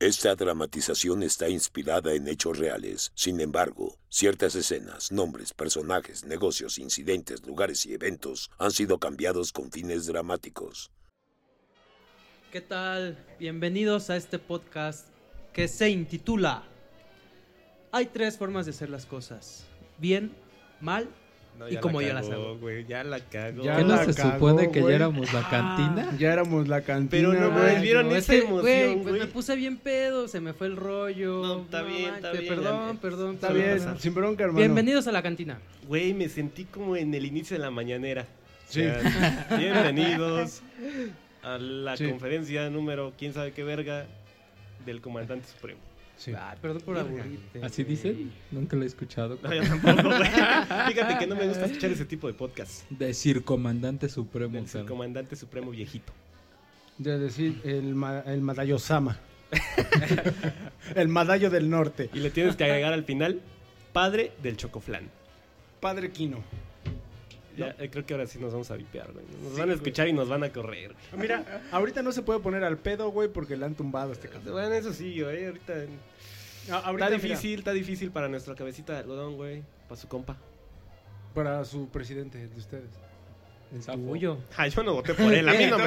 Esta dramatización está inspirada en hechos reales. Sin embargo, ciertas escenas, nombres, personajes, negocios, incidentes, lugares y eventos han sido cambiados con fines dramáticos. ¿Qué tal? Bienvenidos a este podcast que se intitula Hay tres formas de hacer las cosas. Bien, mal No, y como ya la sabe. güey, ya la cagó. Ya ¿Qué no la se supone que ya éramos la cantina? Ya éramos la cantina. Pero no, güey. ¿vieron No, esa emoción, güey, pues güey? me puse bien pedo, se me fue el rollo. No, está bien, está bien, Perdón, ya- perdón. Está bien, pasar. sin bronca, hermano. Bienvenidos a la cantina. Güey, me sentí como en el inicio de la mañanera. Sí. O sea, bienvenidos a la Sí. conferencia número quién sabe qué verga del comandante supremo. Sí. Ay, perdón por aburrirte. ¿Así güey. dicen? Nunca lo he escuchado. No, yo tampoco, güey. Fíjate que no me gusta escuchar ese tipo de podcast. Decir comandante supremo. Del cara. comandante supremo viejito. De decir el, ma- el Madayosama. el Madayo del Norte. Y le tienes que agregar al final, padre del chocoflán. Padre Quino. Ya, eh, creo que ahora sí nos vamos a vipear, güey. Nos Sí, van a escuchar y nos van a correr. güey. Mira, ahorita no se puede poner al pedo, güey, porque le han tumbado a este cabrón. Bueno, eso sí, güey. Ahorita, A- ahorita, está mira, difícil, está difícil para nuestra cabecita de algodón, güey. Para su compa. para su presidente de ustedes. El Zafo. tuyo. Ah, yo no voté por él. A mí no me...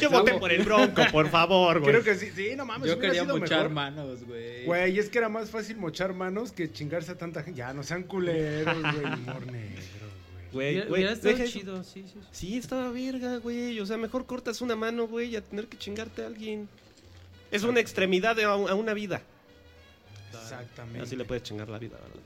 Yo voté por el bronco, por favor, güey. Creo que sí. Sí, no mames. Yo quería mochar mejor. manos, güey. Güey, es que era más fácil mochar manos que chingarse a tanta gente. Ya, no sean culeros, güey. Negro, güey. Güey, deja chido, sí, sí. sí. Sí, estaba verga, güey. O sea, mejor cortas una mano, güey, a tener que chingarte a alguien. Es una extremidad de- a a una vida. Exactamente. Así le puedes chingar la vida, ¿verdad?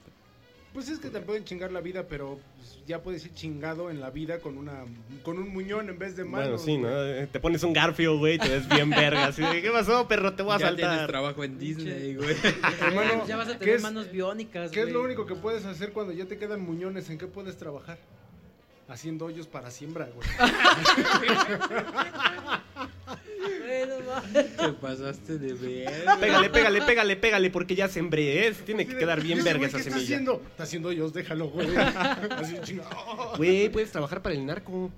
Pues es que te pueden chingar la vida, pero pues, ya puedes ir chingado en la vida con una con un muñón en vez de manos. Bueno, sí, ¿no? Eh, Te pones un garfio, güey, y te ves bien verga. Así de, ¿qué pasó, perro? Te voy a ya tienes saltar. trabajo en Disney, güey. Hermano, ya vas a ¿qué tener es- manos biónicas, ¿Qué es lo único que puedes hacer cuando ya te quedan muñones? ¿En qué puedes trabajar? Haciendo hoyos para siembra, güey. Te pasaste de ver. Pégale, pégale, pégale, pégale, porque ya sembré, ¿eh? Tiene que quedar bien ¿Y ese verga esa ¿Qué está semilla. haciendo? Está haciendo hoyos, déjalo, güey. Así chinga. Güey, puedes trabajar para el narco.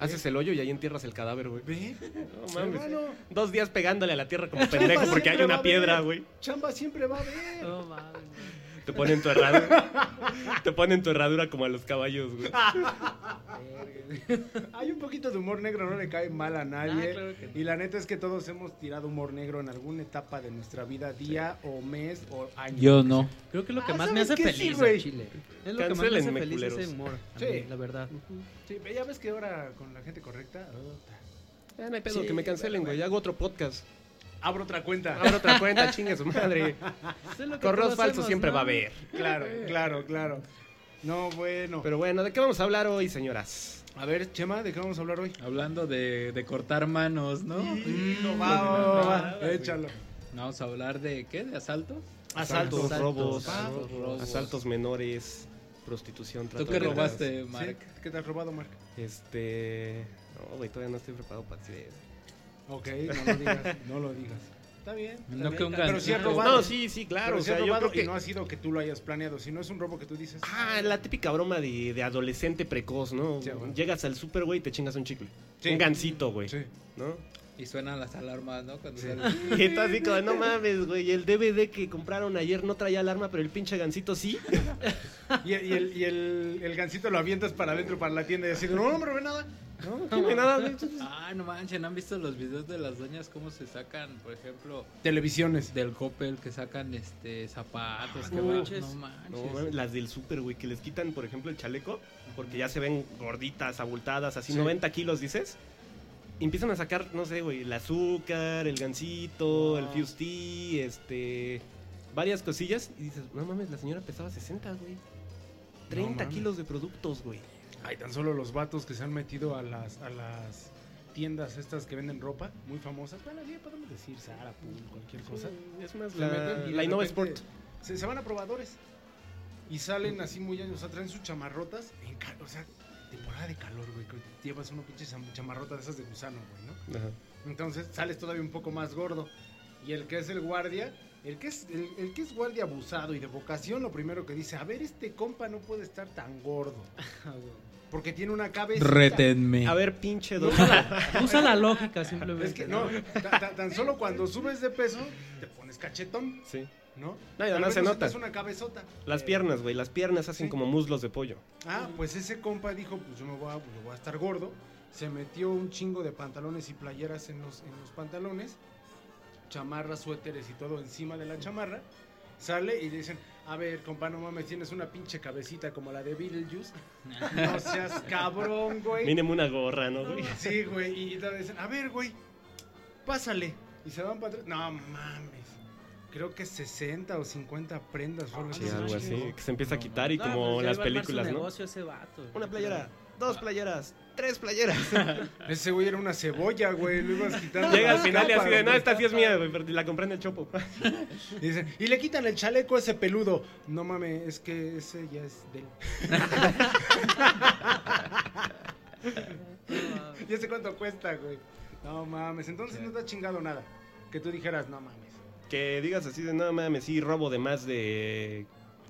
Haces el hoyo y ahí entierras el cadáver, güey. Ve, No mames. hermano, Dos días pegándole a la tierra como pendejo porque hay una piedra, güey. Chamba siempre va a haber. No mames. Te ponen tu herradura. Te ponen tu herradura como a los caballos, güey. Hay un poquito de humor negro, no le cae mal a nadie. Ah, claro que no. Y la neta es que todos hemos tirado humor negro en alguna etapa de nuestra vida, día o mes o año. Yo no. Creo que es lo que Ah, más me ¿sabes hace? Sí, feliz güey. al Chile. Es lo que más me hace feliz culeros. ese humor. Sí. mí, la verdad. Sí, ya ves que ahora con la gente correcta. puta. Ah, no hay pedo, Sí, que me cancelen, bueno, güey. Hago otro podcast. Abro otra cuenta. Abro otra cuenta, chingue su madre. Correos falsos hacemos, siempre ¿no? va a haber. Claro, claro, claro. No, bueno. Pero bueno, ¿de qué vamos a hablar hoy, señoras? a ver, Chema, ¿de qué vamos a hablar hoy? Hablando de, de cortar manos, ¿no? no, va, va, va. Échalo. Vamos a hablar de qué? ¿De asaltos? Asaltos, Asaltos, robos, asaltos, robos. asaltos menores, prostitución, ¿Tú qué robaste, ¿Sí? Mark? ¿Qué te has robado, Mark? Este... No, güey, todavía no estoy preparado para decir eso. Ok, no lo digas, no lo digas. Está bien. está No bien, que un Pero has gancito. robado. No, sí, sí, claro. Pero o sea, yo creo y que... no ha sido que tú lo hayas planeado, sino es un robo que tú dices. Ah, la típica broma de, de adolescente precoz, ¿no? Sí, bueno. Llegas al super, güey, y te chingas un chicle. Sí. Un gancito, güey. Sí. ¿No? Y suenan las alarmas, ¿no? Cuando Sí. Y tú así como, no mames, güey, el DVD que compraron ayer no traía alarma, pero el pinche gancito sí. Y, y el, y el, el gancito lo avientas para adentro, para la tienda y así, no, no me robé nada. No, no tiene nada, güey. Ah, no manchen, ¿han visto los videos de las doñas cómo se sacan, por ejemplo, Televisiones. del Coppel que sacan este zapatos? que no van- manches. no manches. No, las del super, güey, que les quitan, por ejemplo, el chaleco, porque ya se ven gorditas, abultadas, así Sí. 90 kilos, dices. Y empiezan a sacar, no sé, güey, el azúcar, el gancito, el Wow. fusti, este. varias cosillas. Y dices, no mames, la señora pesaba 60, güey. 30 mames. kilos de productos, güey. Hay tan solo los vatos que se han metido a las, a las tiendas estas que venden ropa, muy famosas. Bueno, sí, podemos decir Zara, Pool, cualquier cosa. Es más, la, meten y de la Innova Sport. Se, se van a probadores. Y salen así muy años, o sea, traen sus chamarrotas. En o sea, temporada de calor, güey. que Llevas una pinche cham- chamarrota de esas de gusano, güey, ¿no? Ajá. Entonces sales todavía un poco más gordo. Y el que es el guardia El que, es, el, el que es guardia abusado y de vocación, lo primero que dice, a ver, este compa no puede estar tan gordo. Porque tiene una cabeza. Retenme. A ver, pinche don. Usa la, usa la lógica simplemente. Es que no, ta- ta- tan solo cuando subes de peso, te pones cachetón, Sí. ¿no? No, y además se no nota. sientas una cabezota. Las Eh, piernas, güey. Las piernas hacen Sí. como muslos de pollo. Ah, pues ese compa dijo, pues yo me voy a, pues yo voy a estar gordo. Se metió un chingo de pantalones y playeras en los, en los pantalones. Chamarras, suéteres y todo encima de la chamarra. Sale y le dicen, a ver, compa, no mames, tienes una pinche cabecita como la de Beetlejuice. No seas cabrón, güey. Mínimo una gorra, ¿no, güey? Sí, güey. Y le dicen, a ver, güey, pásale. Y se van para atrás. No mames. Creo que 60 o 50 prendas fueron Sí, algo así. Que se empieza a quitar y No, como pues las películas, ¿no? negocio ese vato. Una playera, dos playeras, tres playeras. Ese güey era una cebolla, güey. Lo ibas quitando. Llega al final y así de, no, güey". esta sí es mía, güey, pero la compré en el chopo. Y, dicen, y le quitan el chaleco a ese peludo. No mames, es que ese ya es de él. ¿Y ese cuánto cuesta, güey? No mames, entonces no te ha chingado nada. Que tú dijeras, no mames. Que digas así de, no mames, sí, robo de más de...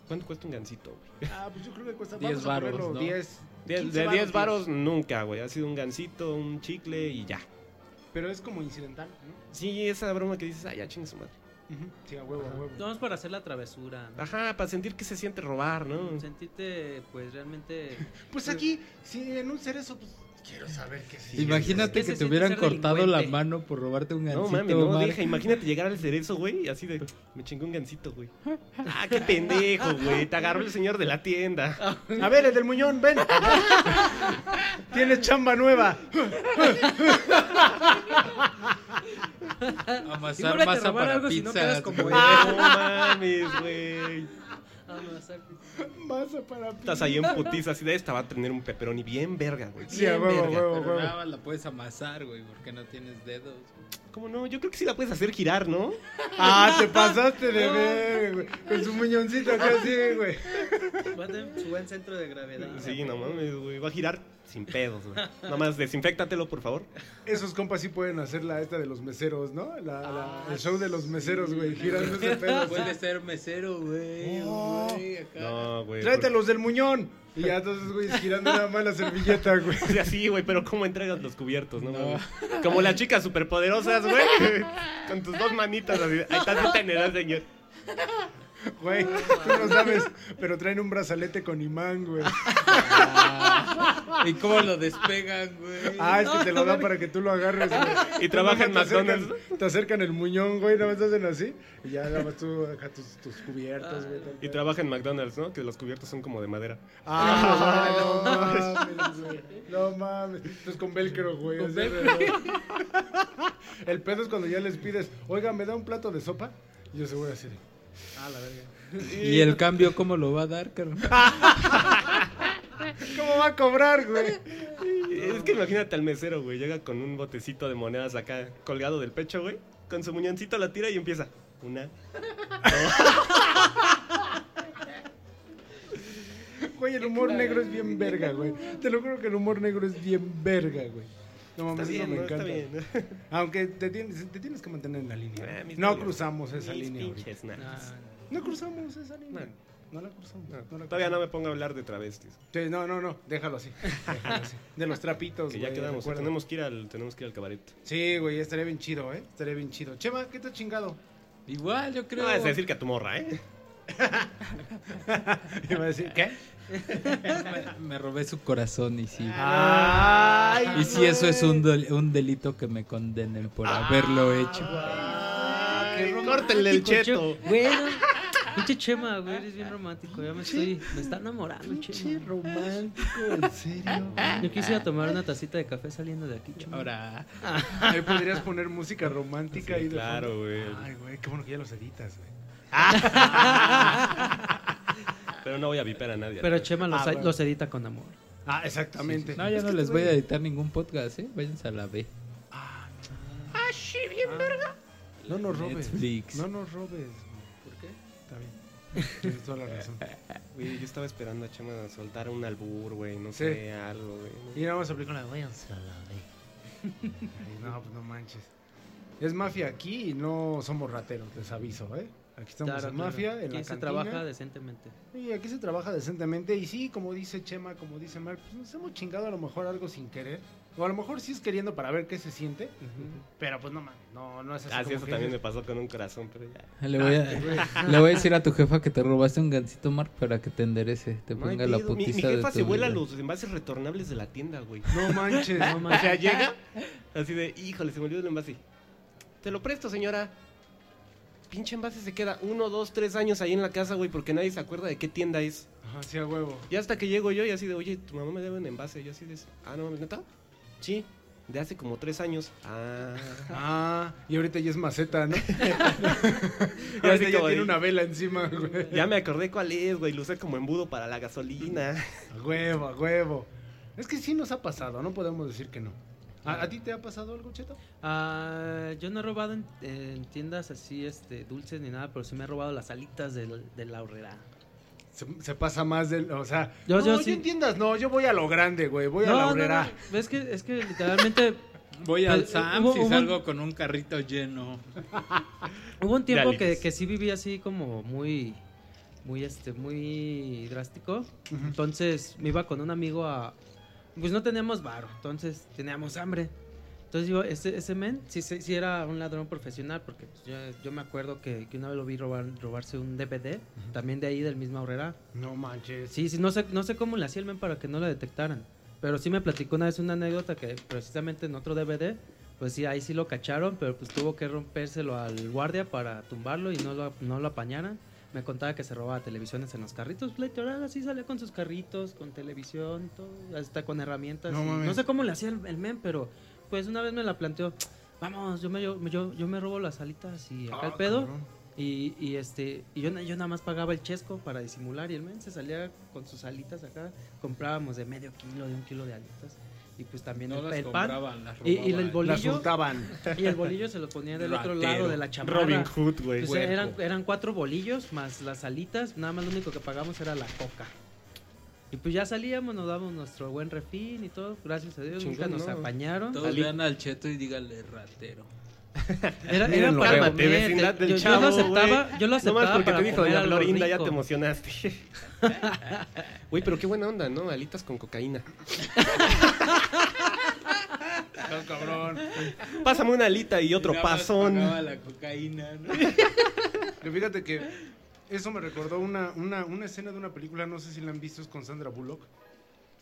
¿Cuánto cuesta un gancito, güey? Ah, pues yo creo que cuesta Diez vamos a varos, ponerlo, ¿no? 10. De 15 de 10 varos, nunca, güey. Ha sido un gancito, un chicle y ya. Pero es como incidental, ¿no? Sí, esa broma que dices, ay, ya chingue su madre. Ujú, Sí, a huevo, a huevo. No es para hacer la travesura. ¿no? Ajá, para sentir que se siente robar, ¿no? Sentirte, pues realmente. Pues aquí, si en un cerezo, pues quiero saber qué sí. Imagínate que te hubieran cortado la mano por robarte un gancito. No mames, no, Omar. deja, imagínate llegar al cerezo, güey, y así de, me chingó un gancito, güey. Ah, qué pendejo, güey, te agarró el señor de la tienda. A ver, el del muñón, ven. Tienes chamba nueva. Amasar masa para algo si no quedas como güey. No mames, güey. Masa para Estás ahí en putiza, así de esta va a tener un pepperoni bien verga, güey. Sí, a Bien huevo, verga. huevo, Pero huevo. nada más la puedes amasar, güey, porque no tienes dedos. ¿Cómo no? Yo creo que sí la puedes hacer girar, ¿no? Ah, te pasaste de ver, güey. Con su muñoncito acá así, güey. Su buen centro de gravedad. Sí, no mames, güey, va a girar sin pedos, güey. Nada más desinfectatelo, por favor. Esos compas sí pueden hacer la esta de los meseros, ¿no? La, la- el show de los meseros, güey. Girando ese pedo. Puede ser mesero, güey. Oh. No, güey. Tráete los del muñón. Y ya entonces, güey, girando nada más la servilleta, güey. Sí, así, güey, pero ¿cómo entregas los cubiertos, no? Como las chicas superpoderosas, güey. Con tus dos manitas así. Ahí está su tenedor, señor. Güey, tú no sabes, pero traen un brazalete con imán, güey. Ah, ¿Y cómo lo despegan, güey? Ah, es que te lo dan para que tú lo agarres, güey. Y trabaja en acercan- McDonald's. Te acercan el muñón, güey, nada más hacen así. Y ya nada más tú acá tus, tus cubiertos, güey. tal, Y trabaja en McDonald's, ¿no? Que los cubiertos son como de madera. Ah, no mames, güey. No mames. Entonces con velcro, güey. así alrededor. El pedo es cuando ya les pides, oiga, ¿me da un plato de sopa? Y yo se voy así de, ah, la verga. ¿Y el cambio cómo lo va a dar, carnal? ¿Cómo va a cobrar, güey? Es que imagínate al mesero, güey. Llega con un botecito de monedas acá colgado del pecho, güey. Con su muñoncito la tira y empieza. Una. Güey, el humor negro es bien verga, güey. Te lo juro que el humor negro es bien verga, güey. No mames, bien, me encanta. bien. Aunque te tienes, te tienes que mantener en la línea. Ah, mis no cruzamos esa Mis línea. pinches. No cruzamos esa línea. No. No la cruzamos. No, no la todavía no me pongo a hablar de travestis. Sí, no, no, no, déjalo así. déjalo así. De los trapitos, Que ya quedamos. recuerda. Tenemos que ir al, tenemos que ir al cabaret. Sí, güey, estaría bien chido, ¿eh? Estaría bien chido. Chema, ¿qué te ha chingado? Igual, yo creo. No vas a decir que a tu morra, ¿eh? Iba a decir, ¿qué? me, me robé su corazón y sí. Ay, y si eso es un, un delito que me condenen por haberlo hecho. Ah, qué Córtenle el Romántico, cheto. Che- Güey, no. Pinche Chema, güey, eres bien romántico. Ya me estoy. Me está enamorando, Pinche Chema. romántico, en serio. Yo quisiera tomar una tacita de café saliendo de aquí, Chema. Ahora, Ahí podrías poner música romántica Sí, de claro, güey. Ay, güey, qué bueno que ya los editas, güey. Pero no voy a viper a nadie. Pero Chema los, Ah, bueno. los edita con amor. Ah, exactamente. no, ya Es no les voy a editar ningún podcast, ¿eh? Váyanse a la B. No nos robes. Netflix. No nos robes. ¿Por qué? Está bien. Tienes toda la razón. Güey, yo estaba esperando a Chema soltar un albur, güey. No Sí. sé, algo, güey. Y vamos a aplicar una váyanse a la B. Ay, no, pues no manches. Es mafia aquí y no somos rateros, les aviso, ¿eh? Aquí estamos Claro, en claro. mafia, en Aquí la se cantina. trabaja decentemente. Y aquí se trabaja decentemente. Y sí, como dice Chema, como dice Mark, pues nos hemos chingado a lo mejor algo sin querer. O a lo mejor sí es queriendo para ver qué se siente. Pero pues no mames, no, no es así. Ah, sí, como eso que también me pasó con un corazón, pero ya. Le voy, a, le voy a decir a tu jefa que te robaste un gancito, Mark, para que te enderece. Te No ponga la pedo. Mi, putiza mi de jefa tu se vuela vida. los envases retornables de la tienda, güey. No manches. No O manches. sea, llega así de, híjole, se me olvidó el envase. Te lo presto, señora. Pinche envase se queda uno, dos, tres años ahí en la casa, güey, porque nadie se acuerda de qué tienda es. Ajá, sí, a huevo. Y hasta que llego yo y así de, oye, tu mamá me debe un envase. Y yo así de, ah, no, ¿neta? Sí, de hace como tres años. Ah. Ah, y ahorita ya es maceta, ¿no? Y ahorita ya tiene una vela encima, güey. Ya me acordé cuál es, güey, lo usé como embudo para la gasolina. A huevo, a huevo. Es que sí nos ha pasado, no podemos decir que no. ¿A, a ti te ha pasado algo, Cheto? Ah, yo no he robado en, en tiendas así, este, dulces ni nada, pero sí me he robado las alitas del- de la horrera. Se, se pasa más del. O sea, Yo- no, yo yo sí. entiendas, no, yo voy a lo grande, güey. Voy a la horrera. no. Es que, es que literalmente Voy al y hubo- salgo con un carrito lleno. hubo un tiempo que, que sí viví así como muy, muy, este, muy drástico. Entonces me iba con un amigo a... Pues no teníamos varo, entonces teníamos hambre. Entonces yo, ese, ese men sí, sí, era un ladrón profesional, porque pues, yo, yo me acuerdo que, que una vez lo vi robar, robarse un DVD, también de ahí, del mismo Horrera. No manches. Sí, sí, no sé, no sé cómo le hacía el men para que no lo detectaran. Pero sí me platicó una vez una anécdota que precisamente en otro DVD, pues sí, ahí sí lo cacharon, pero pues tuvo que rompérselo al guardia para tumbarlo y no lo, no lo apañaran. Me contaba que se robaba televisiones en los carritos, pues, literal, así salía con sus carritos, con televisión todo, hasta con herramientas. No sé cómo le hacía el, el men, pero pues una vez me la planteó, vamos, yo me, yo, yo, yo me robo las alitas y acá Ah, el pedo. cabrón. Y, y, este y yo, yo nada más pagaba el chesco para disimular y el men se salía con sus alitas acá comprábamos de medio kilo de un kilo de alitas y pues también No el, las el pan compraban, las y, y el. Las bolillo y el bolillo se lo ponía del otro lado de la chamarra Robin Hood, güey. Pues eran, eran cuatro bolillos más las alitas nada más lo único que pagamos era la coca y pues ya salíamos nos dábamos nuestro buen refín y todo gracias a Dios nunca nos ¿no? apañaron Todos vean al cheto y díganle ratero. Era, era para Cálmate, vecindad te- del yo, yo chavo, lo aceptaba güey. yo lo No aceptaba más porque para te dijo algo Florinda, ya te emocionaste. Güey, pero qué buena onda, ¿no? Alitas con cocaína. No, cabrón. Pásame una alita y otro más pasón. la cocaína, ¿no? Que fíjate que eso me recordó una, una, una escena de una película, no sé si la han visto, es con Sandra Bullock.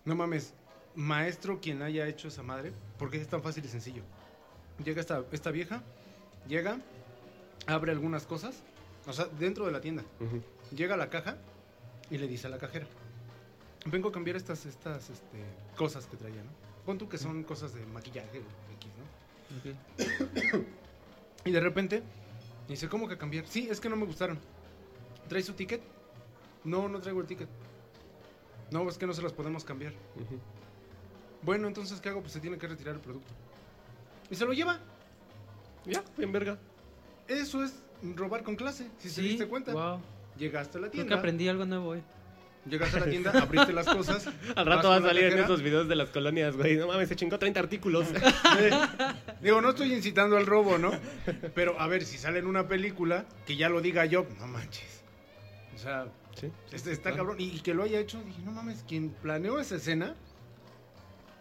No mames, maestro quien haya hecho esa madre, porque es tan fácil y sencillo. Llega esta, esta vieja, llega, abre algunas cosas, o sea, dentro de la tienda. Llega a la caja y le dice a la cajera, vengo a cambiar estas, estas este, cosas que traía, ¿no? Pon tú que son cosas de maquillaje X, ¿no? Y de repente dice, ¿cómo que cambiar? Sí, es que no me gustaron. ¿Trae su ticket? No, no traigo el ticket. No, es que no se los podemos cambiar. Bueno, entonces, ¿qué hago? Pues se tiene que retirar el producto. Y se lo lleva. Ya, bien verga. Eso es robar con clase, si se Sí, diste cuenta. wow. Llegaste a la Creo que tienda. aprendí algo nuevo hoy. Llegaste a la tienda, abriste las cosas. Al vas rato va a con la salir en cajera. esos videos de las colonias, güey. No mames, se chingó 30 artículos. Digo, no estoy incitando al robo, ¿no? Pero a ver, si sale en una película, que ya lo diga yo, no manches. O sea, Sí. Está cabrón. Y, y que lo haya hecho, dije, no mames, quien planeó esa escena,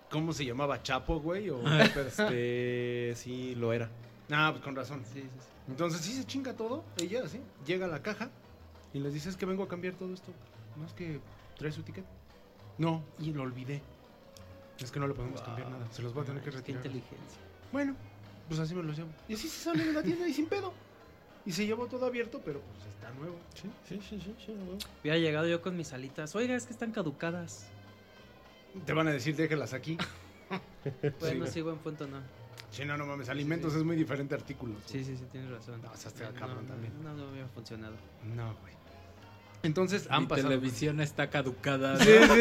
¿cómo se llamaba? ¿Chapo, güey? O... Este, sí, lo era. Ah, pues con razón. Sí, sí, sí. Entonces sí se chinga todo, ella así, llega a la caja y les dice, es que vengo a cambiar todo esto. No es que trae su ticket. No, y lo olvidé. Es que no le podemos cambiar nada, se los voy a tener que Qué retirar. inteligencia. Bueno, pues así me los llevo. Y así se sale de la tienda y sin pedo. Y se llevó todo abierto, pero pues está nuevo. Sí, sí, sí, sí, sí, güey. Hubiera llegado yo con mis alitas. Oiga, es que están caducadas. Te van a decir, déjelas aquí. Bueno, Sí. sí, buen punto, no. Sí, no, no mames, alimentos es muy diferente a artículos. Sí, sí, sí, tienes razón. No, o sea, no, cabrón no, también. No, no hubiera funcionado. No, güey. Entonces han Mi pasado. televisión está caducada. Sí, sí.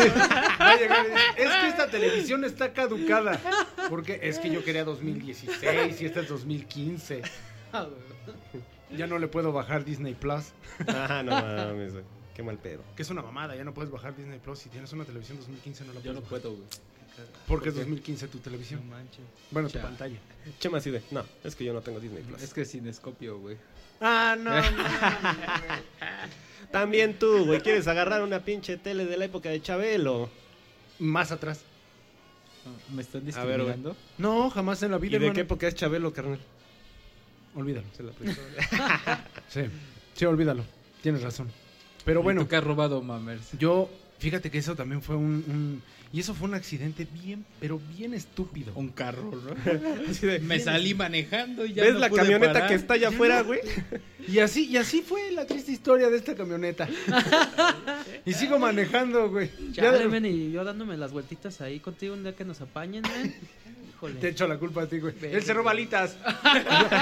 Es que esta televisión está caducada. Porque es que yo quería 2016 y esta es 2015. Ya no le puedo bajar Disney Plus. Ah, no mames, güey. Qué mal pedo. Que es una mamada, ya no puedes bajar Disney Plus. Si tienes una televisión 2015 no la Yo puedes no bajar. puedo, güey. Porque es ¿Por qué? 2015 tu televisión. No manches. Bueno, tu pantalla. Chema así de, no, es que yo no tengo Disney Plus. Es que sin escopio, güey. Ah, no. También tú, güey, quieres agarrar una pinche tele de la época de Chabelo. Más atrás. ¿Me están ver, discriminando? No, jamás en la ¿Y vida, de hermano. qué época es Chabelo, carnal? Olvídalo. Se la. Sí, sí, olvídalo. Tienes razón. Pero ¿Y bueno, tú que has robado mamers? yo, fíjate que eso también fue un, un- Y eso fue un accidente bien, pero bien estúpido. Un carro, ¿no? Así de, Me salí manejando y ya ¿Ves no la pude camioneta parar. que está allá afuera, güey? Y así, y así fue la triste historia de esta camioneta. y sigo manejando, güey. Ya men, y yo dándome las vueltitas ahí contigo un día que nos apañen, men. Híjole. Te echo la culpa a ti, güey. Él se roba güey. alitas.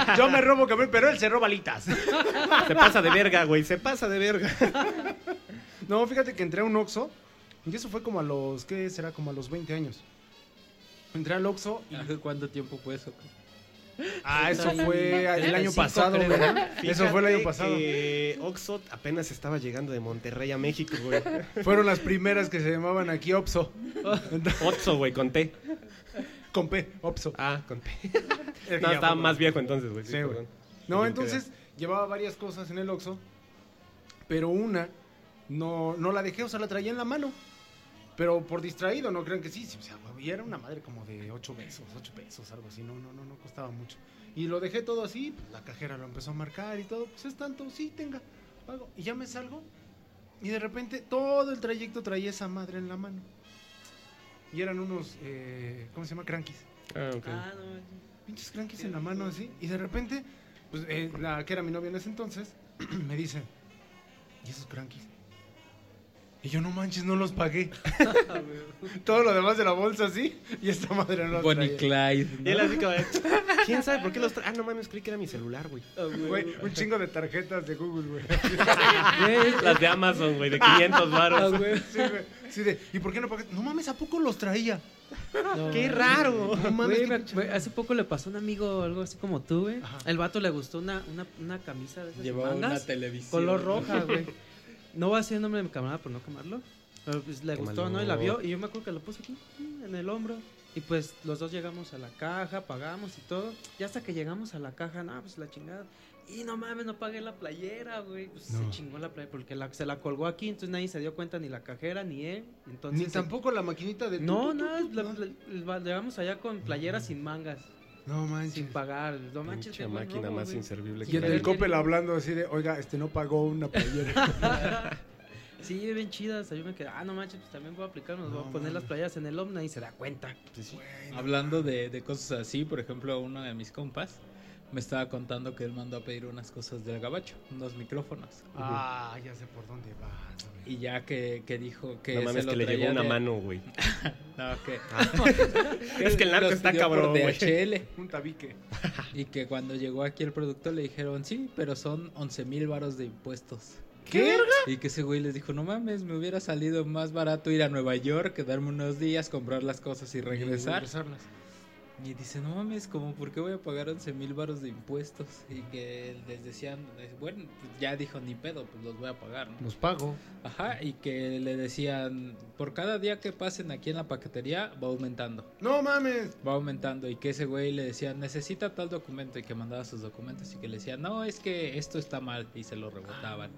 yo, yo me robo camión, pero él se roba alitas. Se pasa de verga, güey, se pasa de verga. No, fíjate que entré a un Oxxo. Y eso fue como a los, ¿qué será? Como a los 20 años. Entré al Oxxo y... ¿Hace cuánto tiempo fue eso? Ah, eso fue el año 35, pasado, güey. Eso fue el año pasado. Oxxo apenas estaba llegando de Monterrey a México, güey. Fueron las primeras que se llamaban aquí Oxxo. Oxxo, güey, con T. Con P, Oxxo. Ah, con P. No, estaba más viejo entonces, güey. Sí, güey. No, entonces llevaba varias cosas en el Oxxo, pero una no, no la dejé, o sea, la traía en la mano. Pero por distraído, no crean que sí, sí, o sea, y era una madre como de 8 pesos, 8 pesos, algo así, no, no, no, no costaba mucho. Y lo dejé todo así, pues la cajera lo empezó a marcar y todo, pues es tanto, sí, tenga, pago. Y ya me salgo, y de repente todo el trayecto traía esa madre en la mano. Y eran unos, eh, ¿cómo se llama? Crankies. Ah, ok. Ah, no pinches crankies en la mano así. Y de repente, pues eh, la que era mi novia en ese entonces, me dice, ¿y esos crankies? Y yo no manches, no los pagué. Todo lo demás de la bolsa así. Y esta madre no los Bonnie. Clyde. Y él así como de, ¿Quién sabe por qué los trae? Ah, no mames, creí que era mi celular, güey. Güey, un chingo de tarjetas de Google, güey. Las de Amazon, güey, de 500 varos. Sí, güey. Sí, de, ¿y por qué no pagué? No mames, ¿a poco los traía? No, ¡Qué raro! No mames, Güey, qué güey, hace poco le pasó a un amigo algo así como tú, güey. Ajá. El vato le gustó una, una, una camisa de esas Llevaba una televisión. color roja, güey. No voy a decir el nombre de mi camarada por no quemarlo. Pero pues le gustó, ¿no? Y la vio. Y yo me acuerdo que lo puso aquí, en el hombro. Y pues los dos llegamos a la caja, pagamos y todo. Y hasta que llegamos a la caja, no, pues la chingada. Y no mames, no pagué la playera, güey. Pues No. se chingó la playera porque la, se la colgó aquí, entonces nadie se dio cuenta, ni la cajera, ni él. Entonces, Ni tampoco la maquinita de... No, no, tu, la- llegamos allá con playeras sin mangas, No manches. sin pagar. No manches, buen máquina robo, más güey. inservible Y en el. Coppel hablando así de, oiga, este no pagó una playera. Sí, bien chidas. Yo me quedé, ah, no manches, pues también voy a aplicar, nos voy No a poner las mames. playeras en el Omna y se da cuenta. Hablando de, de cosas así, por ejemplo, uno de mis compas me estaba contando que él mandó a pedir unas cosas del gabacho, unos micrófonos. ah, ya sé por dónde vas, güey. Y ya que, que dijo que No se mames, lo que le llegó una de- mano, güey. No, que Es que el narco está por cabrón, güey. DHL. Un tabique. Y que cuando llegó aquí el producto le dijeron, sí, pero son 11 mil varos de impuestos. ¿Qué? Y que ese güey les dijo, no mames, me hubiera salido más barato ir a Nueva York, quedarme unos días, comprar las cosas y regresar. Regresarlas. Y dice, no mames, como por qué voy a pagar 11 mil baros de impuestos? Y que les decían, bueno, pues ya dijo, ni pedo, pues los voy a pagar, ¿no? Los pago. Ajá, y que le decían, por cada día que pasen aquí en la paquetería, va aumentando. No mames. Va aumentando y que ese güey le decía, necesita tal documento y que mandaba sus documentos y que le decía, no, es que esto está mal y se lo rebotaban.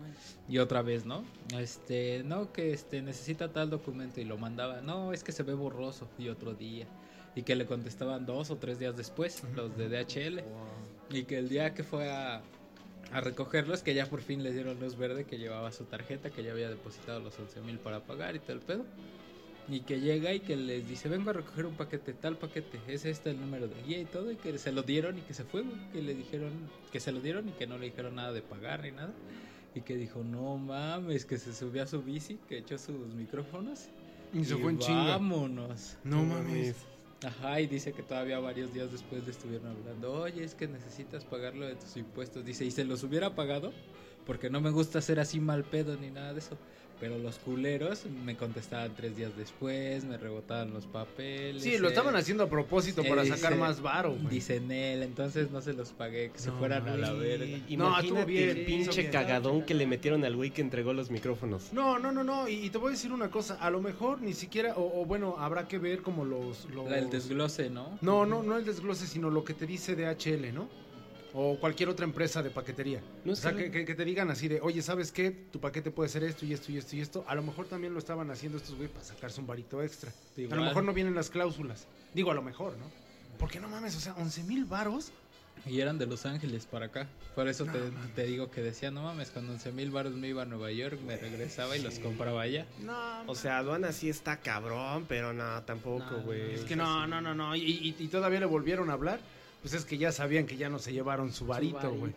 Y otra vez, ¿no? Este, no, que este necesita tal documento y lo mandaba, no, es que se ve borroso y otro día. Y que le contestaban dos o tres días después, los de DHL. Y que el día que fue a, a recogerlos, que ya por fin les dieron luz verde, que llevaba su tarjeta, que ya había depositado los 11 mil para pagar y todo el pedo. Y que llega y que les dice, vengo a recoger un paquete, tal paquete, es este el número de guía y todo, y que se lo dieron y que se fue, que le dijeron, que se lo dieron y que no le dijeron nada de pagar ni nada. Y que dijo, no mames, que se subió a su bici, que echó sus micrófonos. Y se fue en chinga. Vámonos. No mames. Ajá, y dice que todavía varios días después le estuvieron hablando, oye, es que necesitas pagar lo de tus impuestos. Dice, y se los hubiera pagado, porque no me gusta ser así mal pedo ni nada de eso. Pero los culeros me contestaban tres días después, me rebotaban los papeles. Sí, lo eh, estaban haciendo a propósito para eh, sacar más varo. Dicen él, entonces no se los pagué, que se No, fueran a la verga. No, Imagínate estuvo bien, el pinche bien. cagadón que le metieron al güey que entregó los micrófonos. No, no, no, no. Y, y te voy a decir una cosa. A lo mejor ni siquiera, o, o bueno, habrá que ver como los... los... La- El desglose, ¿no? No, no, no el desglose, sino lo que te dice DHL, ¿no? O cualquier otra empresa de paquetería. No o sea, que, que- que te digan así de, oye, ¿sabes qué? Tu paquete puede ser esto y esto y esto y esto. A lo mejor también lo estaban haciendo estos güey para sacarse un varito extra. A lo mejor no vienen las cláusulas. Digo, a lo mejor, ¿no? Porque no mames, o sea, 11 mil varos. Y eran de Los Ángeles para acá. Por eso No te, digo que decía, no mames, con 11 mil baros me iba a Nueva York, me regresaba y los compraba allá. No, O sea, aduana sí está cabrón, pero no, tampoco, No, güey. es que no, no, no, no. Y, y- y todavía le volvieron a hablar. Pues es que ya sabían que ya no se llevaron su varito, güey.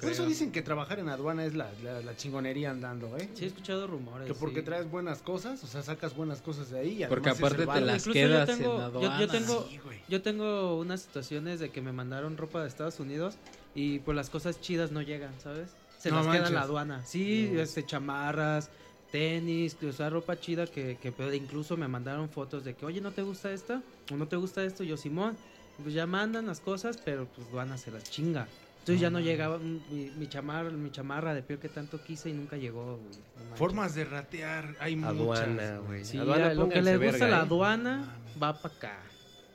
Por eso dicen que trabajar en aduana es la, la- la chingonería andando, ¿eh? Sí, he escuchado rumores. Que porque sí. traes buenas cosas, o sea, sacas buenas cosas de ahí. y Porque aparte te las Incluso yo quedas tengo- en yo- aduana. yo tengo- Sí, güey. Yo tengo unas situaciones de que me mandaron ropa de Estados Unidos y pues las cosas chidas no llegan, ¿sabes? Se No las queda en la aduana. Sí, No. este, chamarras, tenis, o sea, ropa chida que, que pero incluso me mandaron fotos de que, oye, ¿no te gusta esta? ¿O no te gusta esto? Y yo, Simón, pues ya mandan las cosas, pero pues van a se las chinga. Entonces ya no llegaba mm, mi, mi chamarra, mi chamarra de piel que tanto quise y nunca llegó. güey. Formas de ratear, hay Aduana, muchas. güey. Sí, Aduana, a lo que le gusta verga, la ¿eh? aduana va para acá.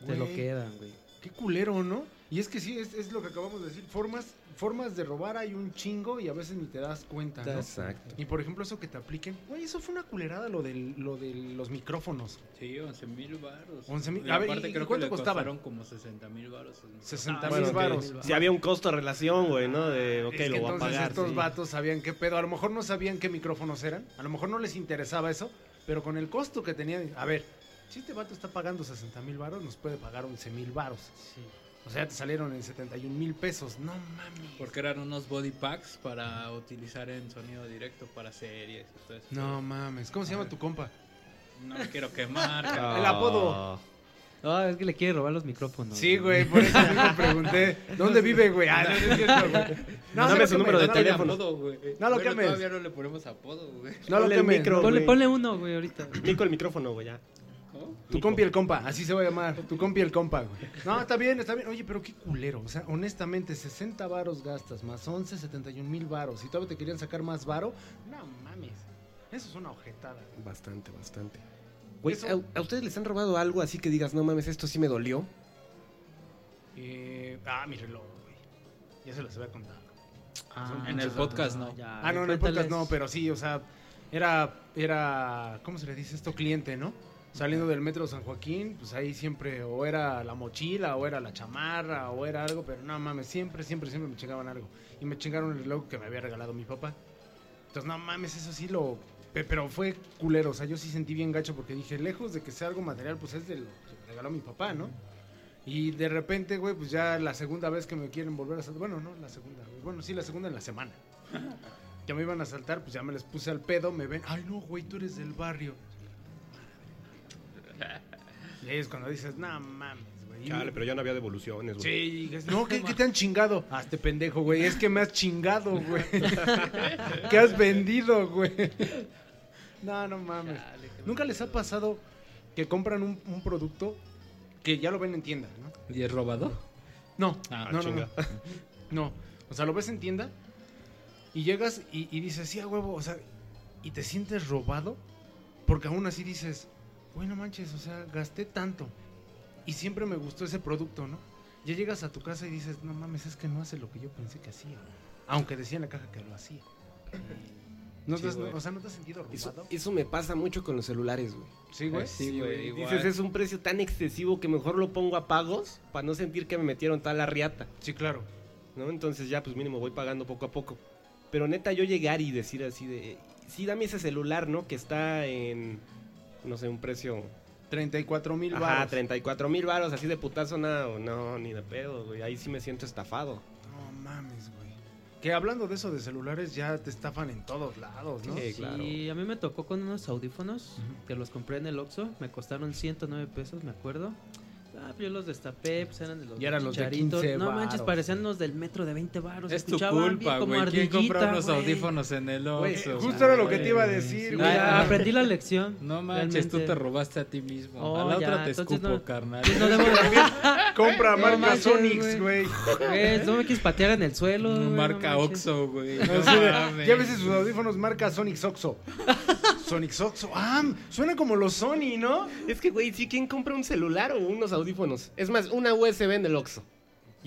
Te lo Güey. quedan, güey. Qué culero, ¿no? Y es que sí, es, es lo que acabamos de decir. Formas, formas de robar hay un chingo y a veces ni te das cuenta, ¿no? Exacto. Y por ejemplo, eso que te apliquen. Güey, eso fue una culerada lo, del, lo de los micrófonos. Sí, 11 mil baros. 11,000. Y A ver, aparte ¿y- creo cuánto que costaban? costaron como 60 mil baros. 60 Ah, mil bueno, varos. Si había un costo-relación, güey, ¿no? De, ok, Es que lo voy a entonces pagar. estos sí. vatos sabían qué pedo. A lo mejor no sabían qué micrófonos eran. A lo mejor no les interesaba eso. Pero con el costo que tenían. A ver, si este vato está pagando 60 mil varos, nos puede pagar 11 mil varos. Sí. O sea, te salieron en 71 mil pesos. No mames. Porque eran unos body packs para utilizar en sonido directo para series y todo eso. No mames. ¿Cómo se llama tu compa? No me quiero quemar. El apodo. Ah, es que le quiere robar los micrófonos. Sí, güey, por eso mismo pregunté. ¿Dónde vive, güey? Ah, no, no es cierto, güey. No, Dame no su lo número de no teléfono. quemes. Apodo, güey. No lo Bueno, quemes. Todavía no le ponemos apodo, güey. No lo quemes. Ponle, uno, güey, ahorita. Nico el micrófono, güey, ya. Tu compi el compa, así se va a llamar. Tu compi el compa, güey. No, está bien, está bien. Oye, pero qué culero. O sea, honestamente, 60 varos gastas más 11, 71 mil varos. Y todavía te querían sacar más varo. No mames. Eso es una ojetada. Bastante, bastante. Güey, Eso- ¿a, a ustedes les han robado algo así que digas, no mames, esto sí me dolió? Eh, ah, mi reloj, güey. Ya se los había contado. Ah, En el podcast, no. ya, Ah, no, en el podcast no, pero sí, o sea, era, era, ¿cómo se le dice esto? Cliente, ¿no? Saliendo del metro San Joaquín, pues ahí siempre, o era la mochila, o era la chamarra, o era algo, pero no mames, siempre, siempre, siempre me chingaban algo. Y me chingaron el reloj que me había regalado mi papá. Entonces, no mames, eso sí lo... pe- Pero fue culero, o sea, yo sí sentí bien gacho porque dije, lejos de que sea algo material, pues es de lo que me regaló mi papá, ¿no? Y de repente, güey, pues ya la segunda vez que me quieren volver a saltar. Bueno, no, la segunda. Bueno, sí, la segunda en la semana. Ya me iban a saltar, pues ya me les puse al pedo, me ven. Ay, no, güey, tú eres del barrio. Es cuando dices, no mames, güey. Chale, pero ya no había devoluciones, güey. Sí, dices, no, ¿qué, qué te han chingado? Ah, este pendejo, güey. Es que me has chingado, güey. ¿Qué has vendido, güey? No, no mames. Chale, ¿Nunca les ha pasado que compran un, un producto que ya lo ven en tienda, ¿no? ¿Y es robado? No, Ah, no, no, chinga. no. No, o sea, lo ves en tienda y llegas y, y dices, sí, a huevo, o sea, y te sientes robado porque aún así dices, güey, no manches, o sea, gasté tanto y siempre me gustó ese producto, ¿no? Ya llegas a tu casa y dices, no mames, es que no hace lo que yo pensé que hacía, aunque decía en la caja que lo hacía. ¿No Sí, te has- o sea, ¿no te has sentido Eso, robado? eso me pasa mucho con los celulares, güey. Sí, güey. Sí, güey, igual. Dices, es un precio tan excesivo que mejor lo pongo a pagos para no sentir que me metieron tal la riata, Sí, claro. ¿no? Entonces ya, pues mínimo voy pagando poco a poco. Pero neta, yo llegar y decir así de, sí, dame ese celular, ¿no? Que está en, no sé, un precio... 34 mil Ajá, baros. 34 mil baros, así de putazo, no, no, ni de pedo, güey. Ahí sí me siento estafado. No mames, güey. Que hablando de eso de celulares, ya te estafan en todos lados, ¿no? Sí, claro. Sí, a mí me tocó con unos audífonos que los compré en el Oxxo. Me costaron 109 pesos, me acuerdo. Ah, yo los destapé, pues eran de los Y eran los de chicharitos. 15 No manches, parecían los del metro de 20 baros. Es tu culpa, como güey. ¿Quién compra ardillita, unos audífonos en el Oxxo? justo era lo que te iba a decir, güey. Aprendí la lección. No manches, tú te robaste a ti mismo. Oh, a la ya, otra te escupo, no- carnal. No debo de... Compra No marca manches, Sonics, güey. No me quieres patear en el suelo. Marca. Oxxo, güey. Ya ves sus audífonos marca Sonic Oxo. Sonic Oxo. Ah, suena como los Sony, ¿no? Es que, güey, ¿sí quién compra un celular o unos audífonos? Es más, una USB en el Oxxo.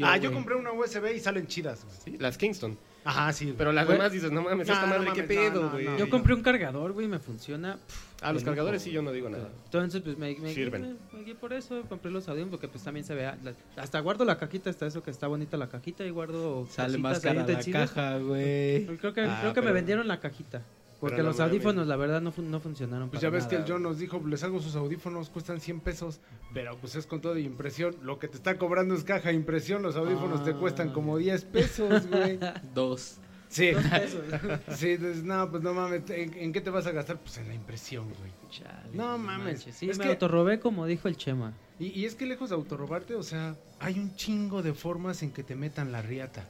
ah, yo compré una USB y salen chidas, güey. Sí, las Kingston. Ajá, sí. Pero las Güey. demás dices, no mames, No, esta no madre, ¿qué mames, no, pedo, no, güey? no. Yo compré un cargador, güey, me funciona. pff, A los de cargadores lujo. sí yo no digo nada. Entonces, pues me, me, Sirven. me- me guié por eso, compré los audífonos porque pues también se vea. la- hasta guardo la cajita, hasta eso que está bonita la cajita y guardo. Sale cositas más ahí, cara la utensilios. caja, güey. Creo que, Ah, creo que me pero- vendieron la cajita. Porque los audífonos, la verdad, no, fun- no funcionaron. Pues para ya ves que el John nos dijo, les hago sus audífonos, cuestan 100 pesos, pero pues es con todo y impresión. Lo que te está cobrando es caja de impresión, los audífonos te Ah. cuestan como 10 pesos, güey. Dos. Sí. Sí, entonces, no, pues no mames, ¿en, en qué te vas a gastar? Pues en la impresión, güey. Chale, No mames. manches. Sí, Es me que- autorrobé como dijo el Chema. Y, y es que lejos de autorrobarte, o sea, hay un chingo de formas en que te metan la riata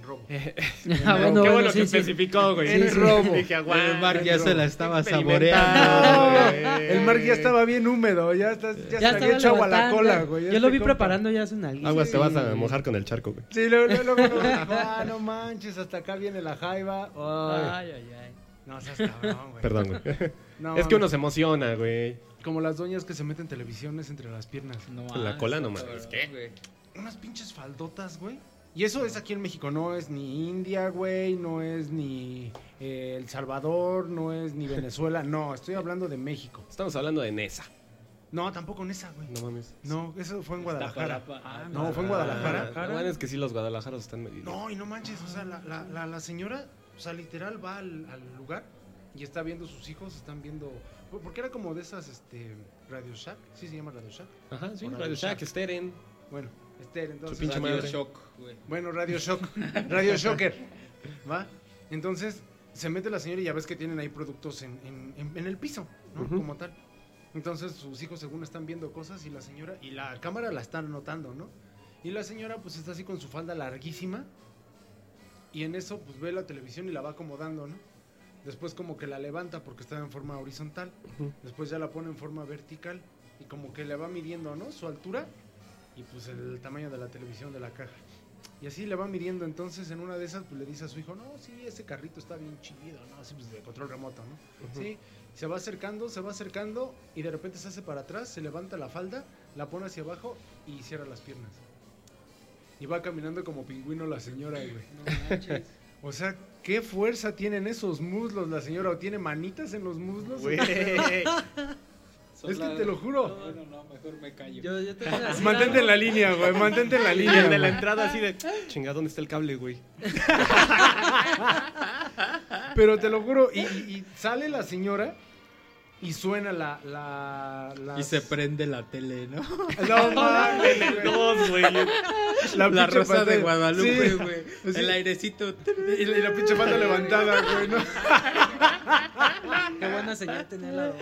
en robo. Ah, Qué bueno, bueno, bueno, que sí, sí. especificó, güey. En el robo. Dije, aguanta. El Mark ya se la estaba saboreando. El mar ya estaba bien húmedo, ya, está, ya, Ya había echado agua a la cola, güey. Yo este lo vi compa. preparando ya hace una guisa. Aguas, te vas a Sí. mojar con el charco, güey. Sí, luego, luego, luego ah, no manches, hasta acá viene la jaiba. Ay. Ay, ay, ay. No seas cabrón, güey. Perdón, güey. No, es que uno se emociona, güey. Como las doñas que se meten televisiones entre las piernas. No la cola, no mames, mames, cabrón, ¿qué? Unas pinches faldotas, güey. Y eso es aquí en México, no es ni India, güey, no es ni eh, El Salvador, no es ni Venezuela, no, estoy hablando de México. Estamos hablando de Nesa. No, tampoco en esa, güey. No mames. No, eso fue en Guadalajara. Ah, No, fue en Guadalajara. Ah, bueno, es que sí, los Guadalajaras están medio. No, y no manches, o sea, la, la, la, la señora, o sea, literal va al, al lugar y está viendo sus hijos, están viendo, porque era como de esas, este, Radio Shack, sí se llama Radio Shack. Ajá, sí, O Radio Radio Shack, Shack. Steren. Bueno, Esther, entonces. pinche Radio madre. Shock, güey. Bueno, Radio Shock, Radio Shocker, ¿va? Entonces se mete la señora y ya ves que tienen ahí productos en, en, en- en el piso, ¿no? Como tal. Entonces sus hijos según están viendo cosas y la señora, y la cámara la están notando, ¿no? Y la señora pues está así con su falda larguísima y en eso pues ve la televisión y la va acomodando, ¿no? Después como que la levanta porque está en forma horizontal, después ya la pone en forma vertical y como que le va midiendo, ¿no? Su altura y pues el tamaño de la televisión de la caja. Y así le va midiendo, entonces en una de esas pues le dice a su hijo, no, sí, ese carrito está bien chido, ¿no? Así pues de control remoto, ¿no? Sí, se va acercando, se va acercando y de repente se hace para atrás, se levanta la falda, la pone hacia abajo y cierra las piernas. Y va caminando como pingüino la señora, güey. No manches. O sea, ¿qué fuerza tienen esos muslos la señora? ¿O tiene manitas en los muslos? Güey. Es que te lo juro. No, no, no, mejor me callo. Yo, yo te voy a decir Mantente algo. en la línea, güey, mantente en la Y línea. el de la entrada así de. Chinga, ¿dónde está el cable, güey? Pero te lo juro, y, y sale la señora y suena la... la, Y se prende la tele, ¿no? No mames, güey. 2, güey. La, rosa de. Guadalupe, güey. Sí. El airecito. Y la, y la pinche falda levantada, güey, ¿no? Qué buena señal tenía la.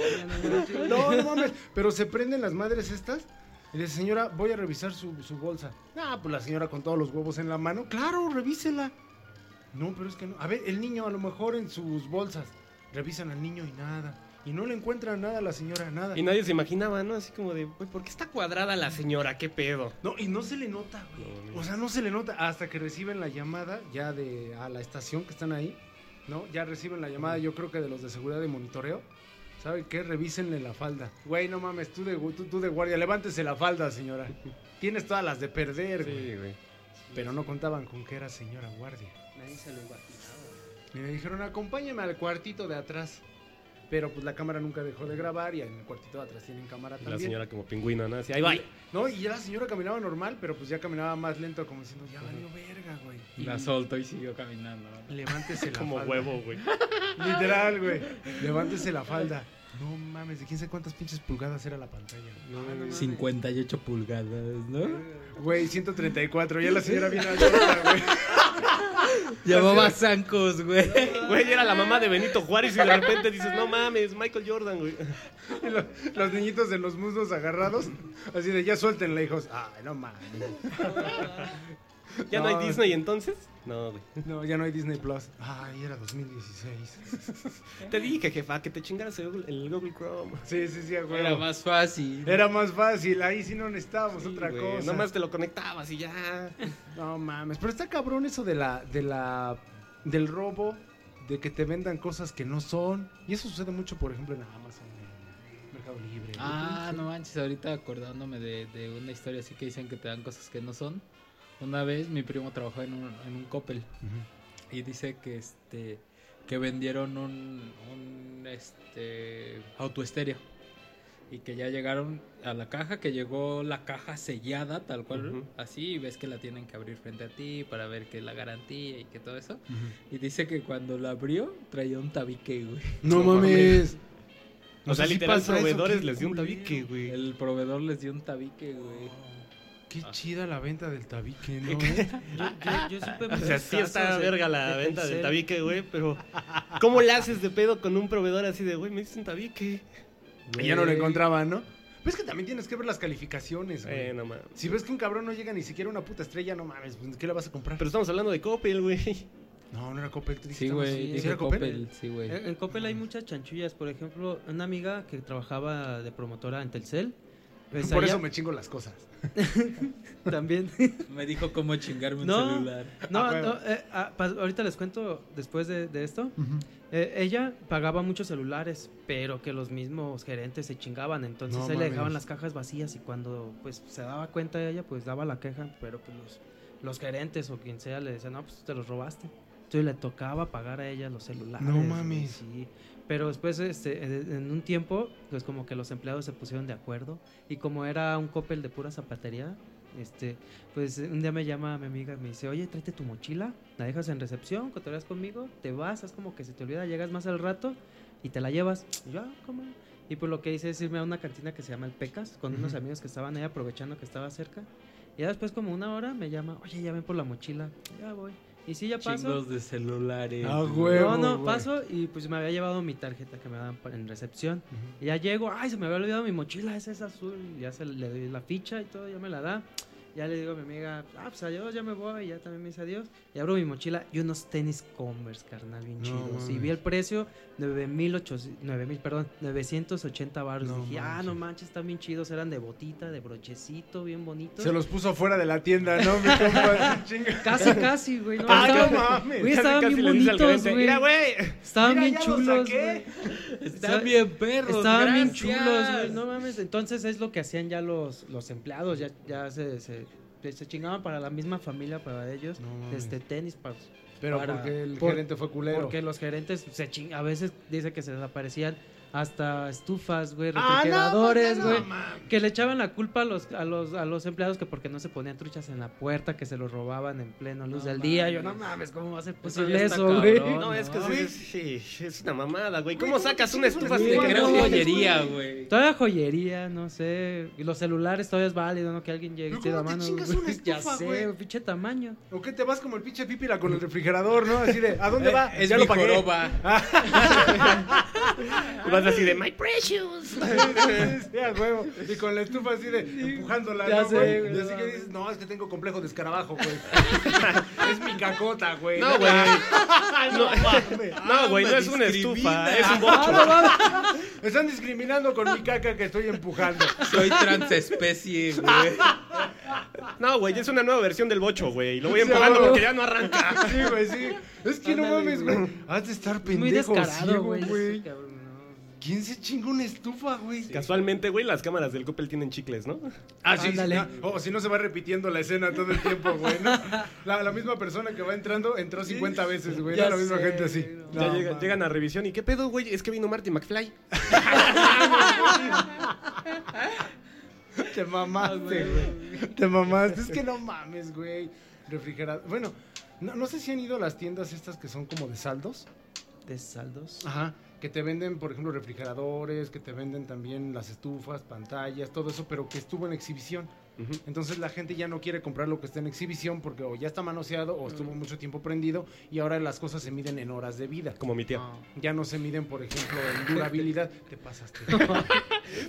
No, no mames. Pero se prenden las madres estas. Y dice, señora, voy a revisar su, su bolsa. Ah, pues la señora con todos los huevos en la mano. Claro, revísela. No, pero es que no. A ver, el niño a lo mejor en sus bolsas. Revisan al niño y nada. Y no le encuentran nada a la señora, nada. Y nadie se imaginaba, ¿no? Así como de, güey, ¿por qué está cuadrada la señora? ¿Qué pedo? No, y no se le nota, güey. No. O sea, no se le nota hasta que reciben la llamada ya de a la estación que están ahí, ¿no? Ya reciben la llamada, yo creo que de los de seguridad de monitoreo. ¿Saben qué? Revísenle la falda. Güey, no mames, tú de, tú, tú de guardia, levántese la falda, señora. Tienes todas las de perder, güey. Sí, güey. Pero no contaban con que era señora guardia. Nadie se lo imaginaba. Y me dijeron, acompáñame al cuartito de atrás. Pero pues la cámara nunca dejó de grabar y en el cuartito de atrás tienen cámara La también. señora como pingüina, ¿no? Así, ahí va. No, y ya la señora caminaba normal, pero pues ya caminaba más lento, como diciendo, ya valió verga, güey. Y La soltó y siguió caminando. Levántese la Como falda. huevo, güey. Literal, güey. Levántese la falda. No mames, de quién sabe cuántas pinches pulgadas era la pantalla. No, Ah, no, no. 58 pulgadas, ¿no? Güey, 134. Ya la señora viene alta, güey. Llevaba zancos, güey. Güey, era la mamá de Benito Juárez y de repente dices, no mames, Michael Jordan, güey. Y lo- los niñitos de los muslos agarrados, así de ya suéltenle, hijos. Ay, no mames. ¿Ya no, No. hay Disney entonces? No, güey. No, ya no hay Disney Plus. Ay, era 2016. Te dije, jefa, que te chingaras el Google, el Google Chrome. Sí, sí, sí, huevo. Era más fácil. Era más fácil, ahí sí no necesitábamos Sí, otra güey, cosa. Nomás te lo conectabas y ya. No mames, pero está cabrón eso de la, de la, del robo, de que te vendan cosas que no son. Y eso sucede mucho, por ejemplo, en Amazon, en Mercado Libre. Ah, no manches, ahorita acordándome de, de una historia así que dicen que te dan cosas que no son. Una vez mi primo trabajó en un, en un Coppel y dice que este que vendieron un, un este autoestéreo y que ya llegaron a la caja, que llegó la caja sellada tal cual, así y ves que la tienen que abrir frente a ti para ver que la garantía y que todo eso. Y dice que cuando la abrió traía un tabique, güey. No, No mames. O sea, si literal, eso, proveedores les dio un tabique, güey. El proveedor les dio un tabique, güey. Qué chida la venta del tabique, ¿no? Yo, yo, yo supe O muchos sea, sí está de- verga la de venta del tabique, güey, pero ¿cómo le haces de pedo con un proveedor así de, güey, me diste un tabique? Y ya no lo encontraban, ¿no? Pero es que también tienes que ver las calificaciones, güey. Eh, no mames. Si ves que un cabrón no llega ni siquiera a una puta estrella, no mames, pues, ¿qué le vas a comprar? Pero estamos hablando de Coppel, güey. No, no era Coppel. Sí, güey, sí, era Coppel? Coppel, sí, güey. En, en Coppel hay muchas chanchullas. Por ejemplo, una amiga que trabajaba de promotora en Telcel. Pues Por allá eso me chingo las cosas. También. Me dijo cómo chingarme un celular. No, Ah, bueno. no, eh, ah, pa- ahorita les cuento después de, de esto. Eh, ella pagaba muchos celulares, pero que los mismos gerentes se chingaban. Entonces No ahí le dejaban las cajas vacías y cuando pues se daba cuenta ella, pues daba la queja. Pero pues los, los gerentes o quien sea le decían, no, pues te los robaste. Entonces le tocaba pagar a ella los celulares. No mames. Sí. Pero después, este, en un tiempo, pues como que los empleados se pusieron de acuerdo. Y como era un Coppel de pura zapatería, este, pues un día me llama mi amiga y me dice, oye, tráete tu mochila, la dejas en recepción, cotorreas conmigo, te vas, es como que se te olvida, llegas más al rato y te la llevas. Y yo, "Ah, ¿cómo? Y pues lo que hice es irme a una cantina que se llama El Pecas, con unos amigos que estaban ahí aprovechando que estaba cerca. Y ya después como una hora me llama, oye, ya ven por la mochila, ya voy. Y sí, ya paso. Chingos de celulares. Ah, güey. No, Huevo, no, güey. paso y pues me había llevado mi tarjeta que me daban pa- en recepción. Y ya llego, ay, se me había olvidado mi mochila, esa es azul. Y ya se le doy la ficha y todo, ya me la da. Ya le digo a mi amiga, ah, pues adiós, ya me voy. Ya también me dice adiós. Y abro mi mochila y unos tenis Converse, carnal, bien No chidos. Y vi el precio, 9800, 9000, perdón, 980 baros. No Dije, ah, manches. no manches, están bien chidos. Eran de botita, de brochecito, bien bonitos. Se los puso afuera de la tienda, ¿no? Mi compa. Casi, casi, güey. No, Ay, estaban- no mames. Güey, estaban casi bien bonitos, güey. Mira, güey. Estaban Mira, bien chulos, güey. Están bien perros. Estaban bien chulos, güey. No mames. Entonces es lo que hacían ya los, los empleados. Ya, ya se, se, se chingaban para la misma familia, para ellos. No este tenis para, Pero para- porque el por- gerente fue culero. porque los gerentes se ching, a veces dice que se desaparecían hasta estufas, güey, Ah, no, refrigeradores, no, güey. no, mames. que le echaban la culpa a los, a los a los empleados que porque no se ponían truchas en la puerta, que se los robaban en pleno luz No del día. Yo, no mames. ¿cómo va a ser Eso posible ya eso, güey? No, es que no. sí, sí, es una mamada, güey. ¿Cómo ¿cómo sacas una estufa? Te estufa? creo no, joyería, güey. Todavía joyería, no sé. Y los celulares todavía es válido, ¿no? Que alguien llegue y ¿Pero tire la cómo te mano. chingas güey. una ya estufa, sé, güey? güey, pinche tamaño. ¿O qué te vas como el pinche pípila con el refrigerador, no? Así de, ¿a dónde Eh, va? Es ya mi lo pagué. así de, my precious. Sí, a huevo. Y con la estufa así de empujándola, Ya ¿no, sé, güey? güey, Y no así que dices, no, es que tengo complejo de escarabajo, güey. es mi cacota, güey. No, güey. no mames. No, güey, me no es una estufa, es un bocho. Están discriminando con mi caca que estoy empujando. Soy transespecie, güey. No, güey, es una nueva versión del bocho, güey. Lo voy empujando porque ya no arranca. Sí, güey, sí. Es que no mames, güey. Has de estar Es muy pendejo, descarado, güey. güey. ese cabrón, no. ¿Quién se chinga una estufa, güey? Casualmente, güey, las cámaras del Coppel tienen chicles, ¿no? Ah, sí, Ándale. sí, no. O si no se va repitiendo la escena todo el tiempo, güey. ¿no? La, la misma persona que va entrando entró 50 veces, güey. Ya ¿no? La misma sé, gente así. Ya llega- llegan a revisión y ¿qué pedo, güey? Es que vino Marty McFly. Te mamaste, güey. Te mamaste. Es que no mames, güey. Refrigerador. Bueno, no, no sé si han ido a las tiendas estas que son como de saldos. De saldos. Ajá. Que te venden, por ejemplo, refrigeradores, que te venden también las estufas, pantallas, todo eso, pero que estuvo en exhibición. Entonces la gente ya no quiere comprar lo que está en exhibición porque o ya está manoseado o estuvo mucho tiempo prendido y ahora las cosas se miden en horas de vida. Como mi tía. Ya no se miden, por ejemplo, en durabilidad. Te pasaste.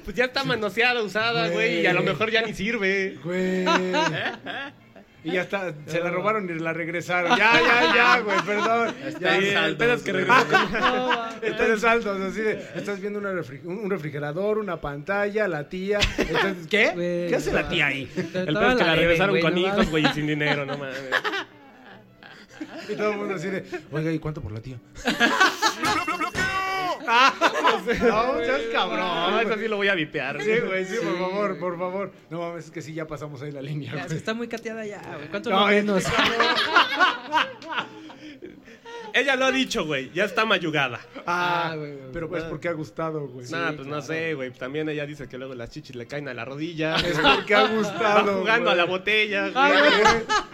Pues ya está manoseada, usada, güey, y a lo mejor ya ni sirve. Güey. Y ya está, se la robaron y la regresaron. Ya, ya, ya, güey, perdón. Está en el saldos, pedo es que Está en saldos, así de, estás viendo una refri- un refrigerador, una pantalla, la tía. ¿Qué? Güey, ¿Qué hace la tía ahí? El pedo es que la regresaron con hijos, güey, y sin dinero, no mames. Y todo el mundo así de, oiga, ¿y cuánto por la tía? no, seas cabrón. No, eso sí lo voy a vipear. Sí, güey, sí, por favor, por favor. No mames, es que sí, ya pasamos ahí la línea, Ya, es que güey. está muy cateada ya, güey. ¿Cuánto No, no, menos? Ella lo ha dicho, güey, ya está mayugada. Ah, Ah, güey, güey, pero pues porque ha gustado, güey. nah, pues no sé, güey. También ella dice que luego las chichis le caen a la rodilla. Es porque ha Va gustado. jugando a la botella, Ah,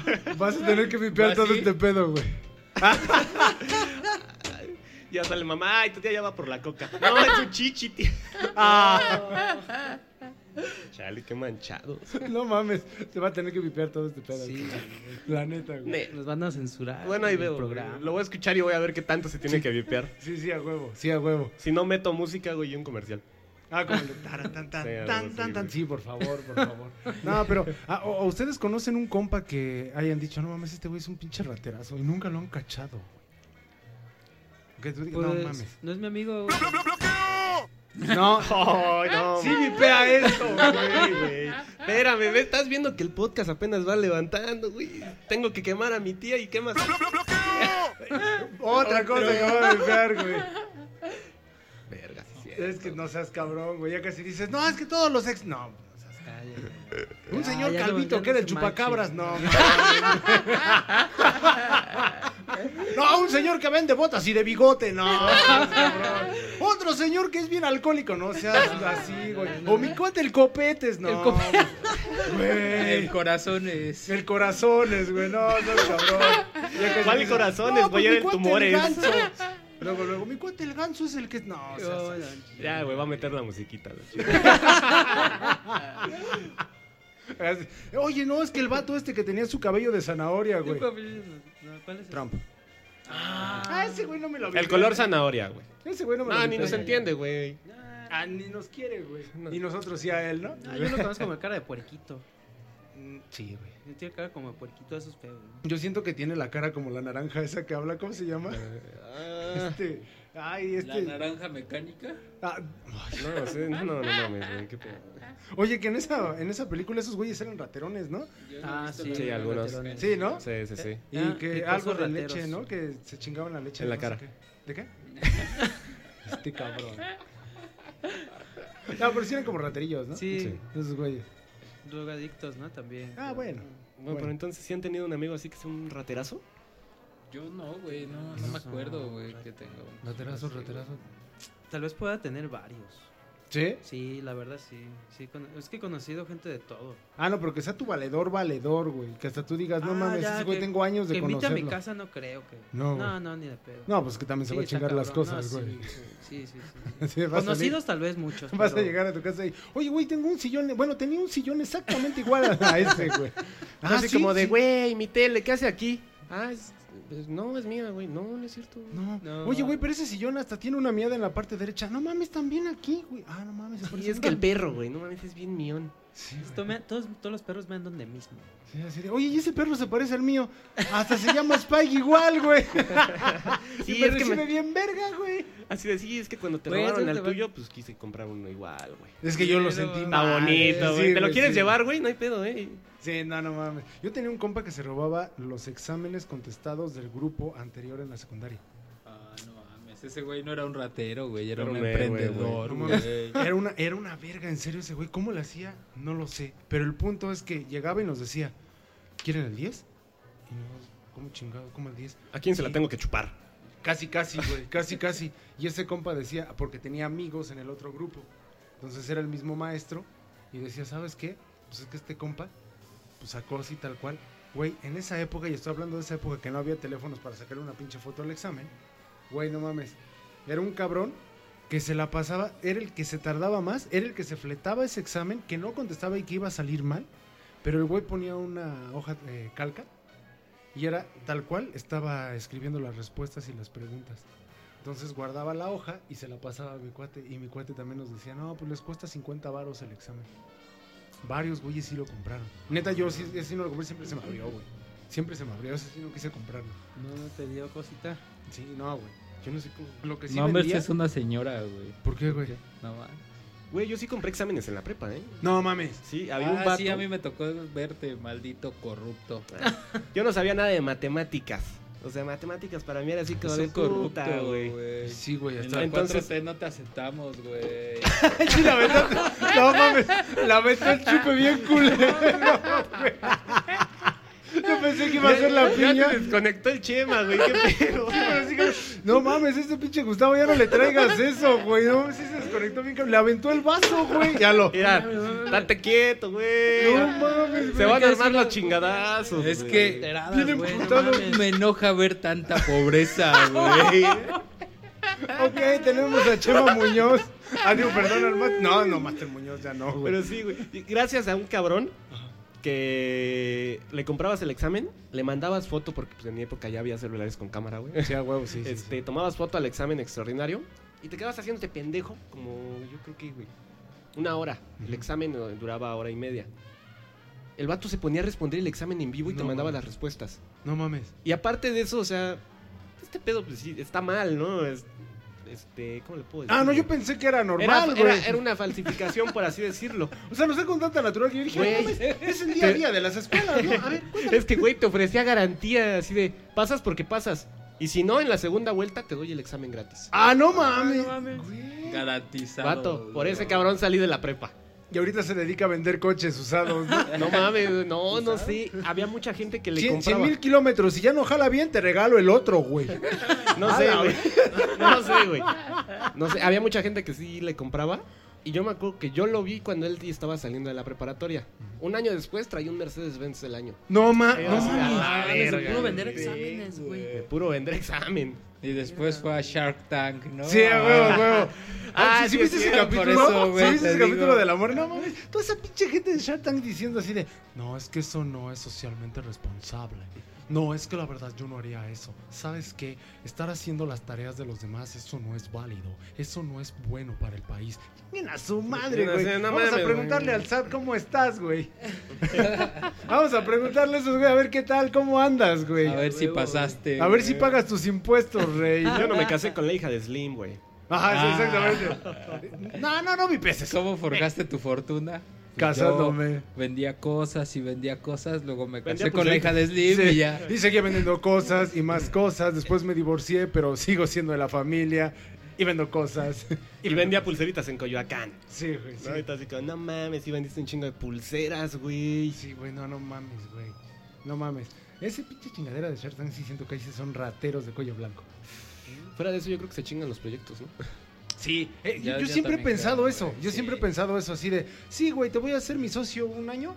güey. Vas a tener que vipear ¿Va todo este pedo, güey. Ya sale mamá, ay, tu tía ya va por la coca. No, es su chichi, tía. Ah. Chale, qué manchado. No mames, te va a tener que vipear todo este pedo. Sí, La neta, güey. Ne- Nos van a censurar. Bueno, ahí el veo. programa. Lo voy a escuchar y voy a ver qué tanto se tiene que vipear. Sí, sí, a huevo, sí, a huevo. Si no meto música, güey, y un comercial. Ah, como el taran, tan, tan, Sí, tan, tan, tan. Sí, por favor, por favor. No, pero, ah, ustedes conocen un compa que hayan dicho, no mames, este güey es un pinche raterazo y nunca lo han cachado. Que tú digas, Pues, no mames. no es mi amigo. güey. No, Ay, no. sí vipea esto, Güey, güey. Espérame, ve, estás viendo que el podcast apenas va levantando, güey. Tengo que quemar a mi tía y quemas. Otra cosa que va a vipear, güey. Verga, sí, sí. Es que no seas cabrón, güey. Ya casi dices, no, es que todos los ex. No. Un Ya, señor ya no- calvito que era no el chupacabras, no. No, un señor que vende botas y de bigote, no. Otro señor que es bien alcohólico, no seas así, güey. O mi cuate el copetes, no. El copete. El Güey. corazón es. El corazones, güey, no, no, cabrón. ¿Cuál corazones, no, güey? pues, Era el tumores. ganso. Luego, luego, mi cuate el ganso es el que. No, Oh, así. no. Ya, güey, va a meter la musiquita. Oye, no, es que el vato este que tenía su cabello de zanahoria, güey. ¿Cuál es? Trump. Ah, ese güey no me lo vi. El color zanahoria, güey. Ese güey no me lo No, ni nos entiende, güey. Ah, ni nos quiere, güey. Y nosotros sí a él, ¿no? Ah, yo lo conozco como cara de puerquito. Sí, güey. Tiene cara como de puerquito, esos feos. Yo siento que tiene la cara como la naranja esa que habla, ¿cómo se llama? Ah, Este. Ay, La este. naranja mecánica. Ah, no, no sé, no, no, no mames, güey, qué pedo. oye, que en esa, en esa película esos güeyes eran raterones, ¿no? Yo no Ah, sí. la Sí, algunos. Sí, ¿no? Sí, sí, sí. Y Ah, que algo de rateros. leche, ¿no? Que se chingaban la leche. En la no cara. qué. ¿De qué? este cabrón. No, pero sí eran como raterillos, ¿no? Sí, Sí. Esos güeyes. Drogadictos, ¿no? También. Ah, bueno. Bueno, pero entonces, ¿sí han tenido un amigo así que sea un raterazo? Yo no, güey, no, no me acuerdo, güey, que tenga un. Raterazo, raterazo. Tal vez pueda tener varios. ¿Sí? Sí, la verdad sí. sí Es que he conocido gente de todo. Ah, no, pero que sea tu valedor, valedor, güey. Que hasta tú digas, no Ah, mames, ya, ese güey que- tengo años de que invite a conocerlo. mi casa no creo que. No, No, ni de pedo. No, pues que también se Sí, va a chingar las cosas, No, güey. Sí, sí, sí. Conocidos tal vez muchos. Vas a llegar a tu casa y, oye, güey, tengo un sillón. Bueno, tenía un sillón exactamente igual a ese, güey. Ah, así sí, como de, sí. güey, mi tele, ¿qué hace aquí? Ah, es- es- no, es mía, güey. No, no es cierto. No. No. Oye, güey, pero ese sillón hasta tiene una miada en la parte derecha. No mames, también aquí, güey. Ah, no mames. se Y parece es que el perro, güey, no mames, es bien mión. Sí, me- todos, todos los perros me andan de mismo. sí, así de, Oye, y ese perro se parece al mío. Hasta se llama Spike igual, güey. Sí, Sí, es que me- bien verga, güey. Así de, sí, es que cuando te Güey, robaron te va- tuyo, pues quise comprar uno igual, güey. Es que yo lo sentí Está mal, bonito, sí, güey. ¿Te lo quieres llevar, güey? No hay pedo, eh. Sí, no, no mames. Yo tenía un compa que se robaba los exámenes contestados del grupo anterior en la secundaria. Ese güey no era un ratero, güey, era Era un emprendedor, güey. No güey. Era una, era una verga, en serio, ese güey. ¿Cómo lo hacía? No lo sé. Pero el punto es que llegaba y nos decía, ¿quieren el 10? Y nosotros, ¿cómo chingado? ¿Cómo el 10? ¿A quién se la tengo que chupar? Casi, casi, güey, casi, casi. Y ese compa decía, porque tenía amigos en el otro grupo. Entonces era el mismo maestro. Y decía, ¿sabes qué? Pues es que este compa, pues sacó así tal cual. Güey, en esa época, y estoy hablando de esa época que no había teléfonos para sacarle una pinche foto al examen. Güey, no mames. Era un cabrón que se la pasaba, era el que se tardaba más, era el que se fletaba ese examen, que no contestaba y que iba a salir mal. Pero el güey ponía una hoja de calca y era tal cual, estaba escribiendo las respuestas y las preguntas. Entonces guardaba la hoja y se la pasaba a mi cuate. Y mi cuate también nos decía, no, pues les cuesta 50 varos el examen. Varios güeyes sí lo compraron. Neta, yo sí, no lo compré, siempre se me abrió, güey. Siempre se me abrió, ese sí no quise comprarlo. No te dio cosita. Sí, no, güey. Yo no sé cómo. Lo que sí no, vendía- es una señora, güey. ¿Por qué, güey? No mames. Güey, yo sí compré exámenes en la prepa, ¿eh? No mames. Sí, había Ah, un vato. sí, a mí me tocó verte, maldito corrupto. Yo no sabía nada de matemáticas. O sea, matemáticas para mí era así como de puta, güey. güey. Sí, güey. En hasta- la Entonces- 4T no te aceptamos, güey. Sí, la verdad. No mames. La aventó el chupe bien culero, güey. Yo pensé que iba a ser la Ya piña. desconectó el chema, güey. Qué pedo. No mames, este pinche Gustavo ya no le traigas eso, güey. No, sí se desconectó bien. cabrón. Le aventó el vaso, güey. Ya lo. Mira, date quieto, güey. No mames, Se van a armar los chingadazos. Es que Bien güey, emputado. me enoja ver tanta pobreza, güey. Ok, tenemos a Chema Muñoz. Ah, digo, perdón, al No, no, Master Muñoz ya no, güey. Pero sí, güey. Gracias a un cabrón que le comprabas el examen, le mandabas foto, porque pues, en mi época ya había celulares con cámara, güey. Sí, a huevo, sí. sí, Este, tomabas foto al examen extraordinario y te quedabas haciéndote pendejo, como yo creo que, güey, una hora. El examen eh, duraba hora y media. El vato se ponía a responder el examen en vivo y te mandaba mames. las respuestas. No mames. Y aparte de eso, o sea, este pedo, pues sí, está mal, ¿no? Es- este, ¿cómo le puedo decir? Ah, no, yo pensé que era Era, normal, güey. era, era una falsificación, por así decirlo. O sea, no sé con tanta natural que yo dije, Güey. "No mames, es el día a día de las escuelas, ¿no? A ver, Es que, güey, te ofrecía garantía así de pasas porque pasas. Y si no, en la segunda vuelta te doy el examen gratis. Ah, no mames. no mames. Garantizado. Vato, por ese cabrón salí de la prepa. Y ahorita se dedica a vender coches usados, ¿no? No mames, no, no sé. Había mucha gente que le 100 compraba. mil kilómetros. Si ya no jala bien, te regalo el otro, güey. No sé, güey. No sé, güey. No sé, había mucha gente que sí le compraba. Y yo me acuerdo que yo lo vi cuando él estaba saliendo de la preparatoria. Un año después traía un Mercedes-Benz del año. No, ma Eh, no mames. a la mames, verga, puro vender exámenes, güey. De puro vender examen. Y después fue a Shark Tank, ¿no? Sí, a huevo, a huevo. Ah, Ah, ¿sí, sí, viste es ese capítulo? por eso, güey, ¿Sí viste te ese capítulo del amor? No mames, toda esa pinche gente de Shark Tank diciendo así de, no, es que eso no es socialmente responsable. No, es que la verdad yo no haría eso. ¿Sabes qué? Estar haciendo las tareas de los demás, eso no es válido. Eso no es bueno para el país. Miren a su madre, güey. no Vamos a preguntarle al SAT cómo estás, güey. Vamos a preguntarle a esos, güey, a ver qué tal, cómo andas, güey. A ver si pasaste. A ver si pagas tus impuestos, rey. Yo no me casé con la hija de Slim, güey. Ajá, sí, Ah. exactamente. No, no, no, mi peces. ¿Cómo forjaste tu fortuna? Pues Casándome. yo vendía cosas y vendía cosas, luego me casé Vendía con la hija de Slim Sí, y ya. y seguía vendiendo cosas y más cosas. Después me divorcié, pero sigo siendo de la familia y vendo cosas. Y vendía pulseritas en Coyoacán. Sí, güey. Sí, ¿no? Ahorita así como, no mames, sí vendiste un chingo de pulseras, güey. sí güey, no, no mames, güey. No mames. Ese pinche chingadera de Shark Tank sí siento que ahí sí son rateros de cuello blanco. Fuera de eso, yo creo que se chingan los proyectos, ¿no? Sí. Eh, Ya- yo, yo ya siempre he pensado creo, eso. güey, Yo sí. siempre he pensado eso así de, sí, güey, te voy a hacer mi socio un año.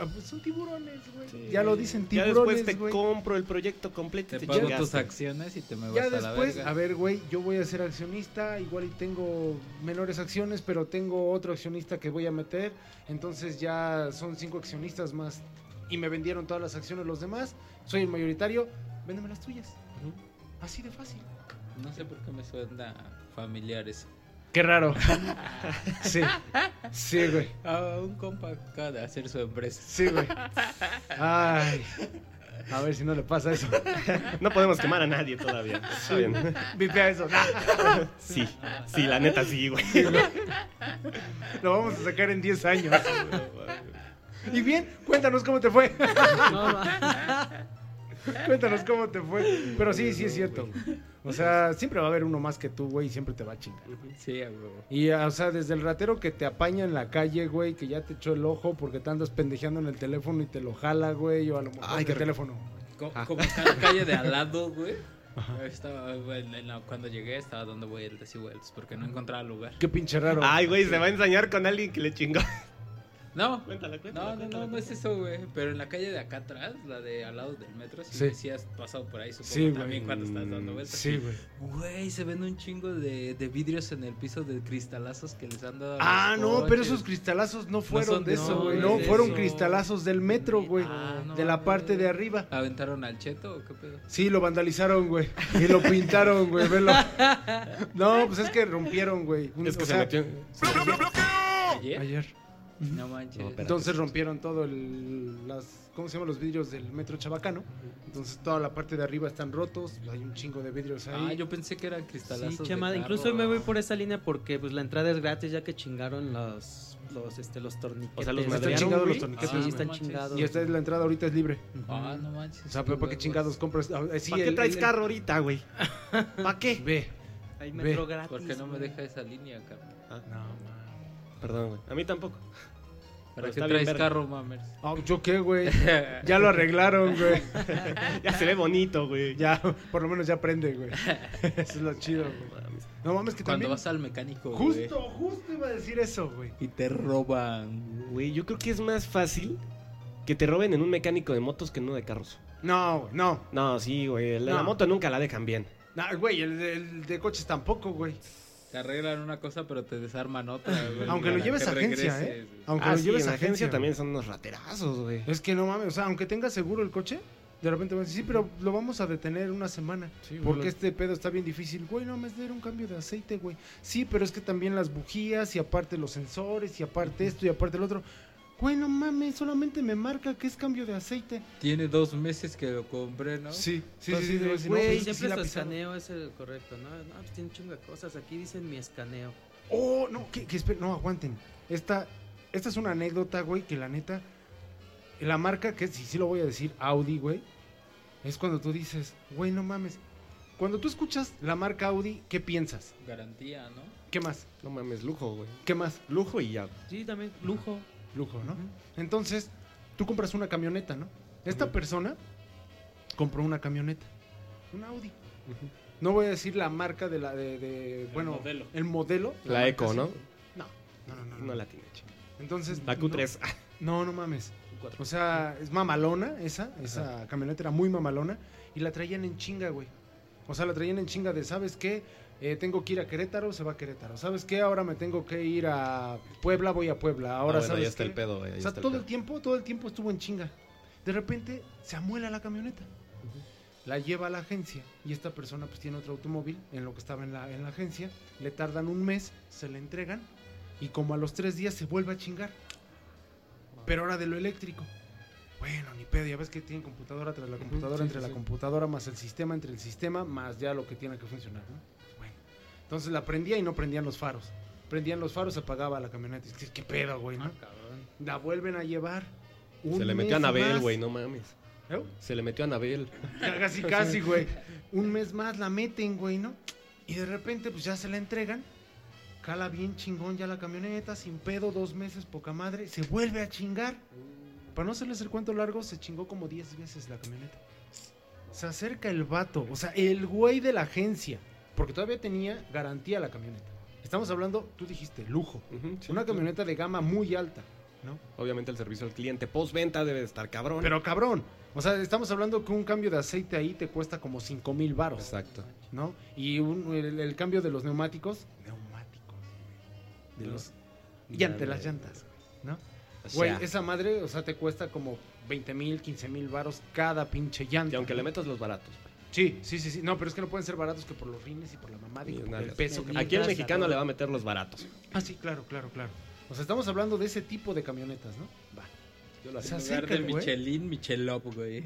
Ah, pues son tiburones, güey. Ya lo dicen Ya tiburones, después te güey. compro el proyecto completo Te y te, pago tus acciones y te me vas Ya a la después, verga. a ver, güey, yo voy a ser accionista, igual y tengo menores acciones, pero tengo otro accionista que voy a meter, entonces ya son cinco accionistas más y me vendieron todas las acciones los demás, soy el mayoritario, véndeme las tuyas. Así de fácil. No sé por qué me suena familiar eso. Qué raro. sí, sí, güey, A un compa acaba de hacer su empresa. sí, güey. Ay, a ver si no le pasa eso. No podemos quemar a nadie todavía. Está bien. Vipea eso. Sí, sí, la neta sí, güey. Lo vamos a sacar en 10 años. Y bien, cuéntanos cómo te fue. No, Cuéntanos cómo te fue. Pero sí, sí es cierto. O sea, siempre va a haber uno más que tú, güey, y siempre te va a chingar. Sí, a huevo. Y, o sea, desde el ratero que te apaña en la calle, güey, que ya te echó el ojo porque te andas pendejeando en el teléfono y te lo jala, güey, o a lo mejor Ay, qué el teléfono. Co- Ah. Como cada calle de al lado, güey. Estaba, güey, en la- cuando llegué estaba dando vueltas y vueltas porque no encontraba lugar. Qué pinche raro. Ay, güey, se va a ensañar con alguien que le chingó. No, Cuéntala, cuéntala, no, no, cuéntala, no, no es eso, güey. Pero en la calle de acá atrás, la de al lado del metro, si Sí. sí. has pasado por ahí, supongo Sí, güey. también cuando estás dando vueltas. Sí, güey. Güey, se ven un chingo de, de vidrios en el piso de cristalazos que les han dado. a Ah, los no, pero esos cristalazos no fueron son- de eso, no, güey. no No, es de fueron eso. cristalazos del metro, güey. Ah, no de la parte de arriba. ¿Aventaron al cheto o qué pedo? Sí, lo vandalizaron, güey. Y lo pintaron, güey. Velo. No, pues es que rompieron, güey. Un- Es que o se sea, metió. ¿Ayer? Ayer. No manches. No. Entonces rompieron todo el, las, ¿cómo se llaman los vidrios del metro Chabacano? Entonces toda la parte de arriba están rotos, hay un chingo de vidrios ahí. ah, yo pensé que eran cristalazos. Sí, de chama, carro. incluso hoy me voy por esa línea porque pues la entrada es gratis ya que chingaron los los este los torniquetes. O sea, los Están chingados los torniquetes. Sí, Ah, están no chingados. y esta es la entrada ahorita es libre. Ah, no manches. O sea, pero ¿para qué chingados compras? Ah, sí, ¿Para qué traes el- carro ahorita, güey? ¿Para qué? Ve. Hay Ve. metro gratis. ¿Por qué no me deja esa línea, cabrón? Ah, Perdón, güey. A mí tampoco. ¿Para Pero qué traes verga. carro, mamers? Ah, ¿Yo qué, güey? Ya lo arreglaron, güey. Ya se ve bonito, güey. Ya, por lo menos ya prende, güey. Eso es lo chido, güey. No mames, que Cuando también... vas al mecánico, güey, Justo, justo iba a decir eso, güey. y te roban. Güey, yo creo que es más fácil que te roben en un mecánico de motos que en uno de carros. No, güey, no. No, sí, güey. La, No. la moto nunca la dejan bien. No, güey, el, de- el de coches tampoco, güey. Te arreglan una cosa, pero te desarman otra, güey. Aunque lo lleves a agencia, regreses, ¿eh? Aunque ah, lo sí, lleves a agencia agencia también son unos raterazos, güey. Es que no mames, o sea, aunque tenga seguro el coche, de repente van a decir, sí, pero lo vamos a detener una semana. Sí, güey, porque este pedo está bien difícil. Güey, no me era un cambio de aceite, güey. Sí, pero es que también las bujías y aparte los sensores y aparte esto y aparte el otro. Güey, no mames, solamente me marca que es cambio de aceite. Tiene dos meses que lo compré, ¿no? Sí, sí, Entonces, sí, sí, sí, Güey, sí siempre pisaron. escaneo es el correcto, ¿no? No, pues tiene de cosas. Aquí dicen mi escaneo. Oh, no, que, que espera, no, aguanten. Esta, esta es una anécdota, güey, que la neta, la marca que, sí, sí lo voy a decir, Audi, güey, es cuando tú dices, güey, no mames. Cuando tú escuchas la marca Audi, ¿qué piensas? Garantía, ¿no? ¿Qué más? No mames, lujo, güey. ¿Qué más? Lujo y ya. Sí, también lujo. Lujo, ¿no? Entonces, tú compras una camioneta, ¿no? Esta persona compró una camioneta, una Audi. No voy a decir la marca de la de, de- bueno, modelo. el modelo. La Eco. ¿no? No, no, no, no. No no. la tiene, chico. Entonces, La Q3. No, no mames. O sea, es mamalona esa, esa camioneta era muy mamalona y la traían en chinga, güey. O sea, la traían en chinga de, ¿sabes qué? Eh, tengo que ir a Querétaro, se va a Querétaro. ¿Sabes qué? Ahora me tengo que ir a Puebla, voy a Puebla. Ahora, Ah, bueno, ¿sabes ya está qué? el pedo, ahí O sea, está el todo el pedo. tiempo, todo el tiempo estuvo en chinga. De repente se amuela la camioneta. La lleva a la agencia y esta persona pues tiene otro automóvil en lo que estaba en la, en la agencia. Le tardan un mes, se le entregan y como a los tres días se vuelve a chingar. Pero ahora de lo eléctrico. Bueno, ni pedo, ya ves que tienen computadora tras la computadora, sí, entre sí, la sí. computadora más el sistema, entre el sistema más ya lo que tiene que funcionar, ¿no? Entonces la prendía y no prendían los faros. Prendían los faros, se apagaba la camioneta. Es que, ¿Qué pedo, güey, no? La vuelven a llevar. un Se le metió a Anabel, güey, no mames. ¿Eh? Se le metió a Anabel. Casi, casi, güey. Un mes más la meten, güey, ¿no? Y de repente, pues ya se la entregan. Cala bien chingón ya la camioneta, sin pedo, dos meses, poca madre. Se vuelve a chingar. Para no hacerles el cuento largo, se chingó como 10 veces la camioneta. Se acerca el vato, o sea, el güey de la agencia. Porque todavía tenía garantía la camioneta. Estamos hablando, tú dijiste, lujo. Sí, Una sí. camioneta de gama muy alta, ¿no? Obviamente el servicio al cliente postventa debe de estar cabrón. Pero cabrón. O sea, estamos hablando que un cambio de aceite ahí te cuesta como 5 mil baros. Exacto. ¿no? Y un- el, el cambio de los neumáticos, neumáticos, de los llantas, de las llantas, ¿no? Güey, O sea, esa madre, o sea, te cuesta como 20 mil, 15 mil varos cada pinche llanta. y aunque le metas los baratos. Sí, sí, sí, sí. No, pero es que no pueden ser baratos que por los rines y por la mamada y por el peso que Aquí el mexicano ¿no? le va a meter los baratos. Ah, sí, claro, claro, claro. O sea, estamos hablando de ese tipo de camionetas, ¿no? Va. Yo lo hacía. lugar acerca de el güey. Michelin, Michelop, güey.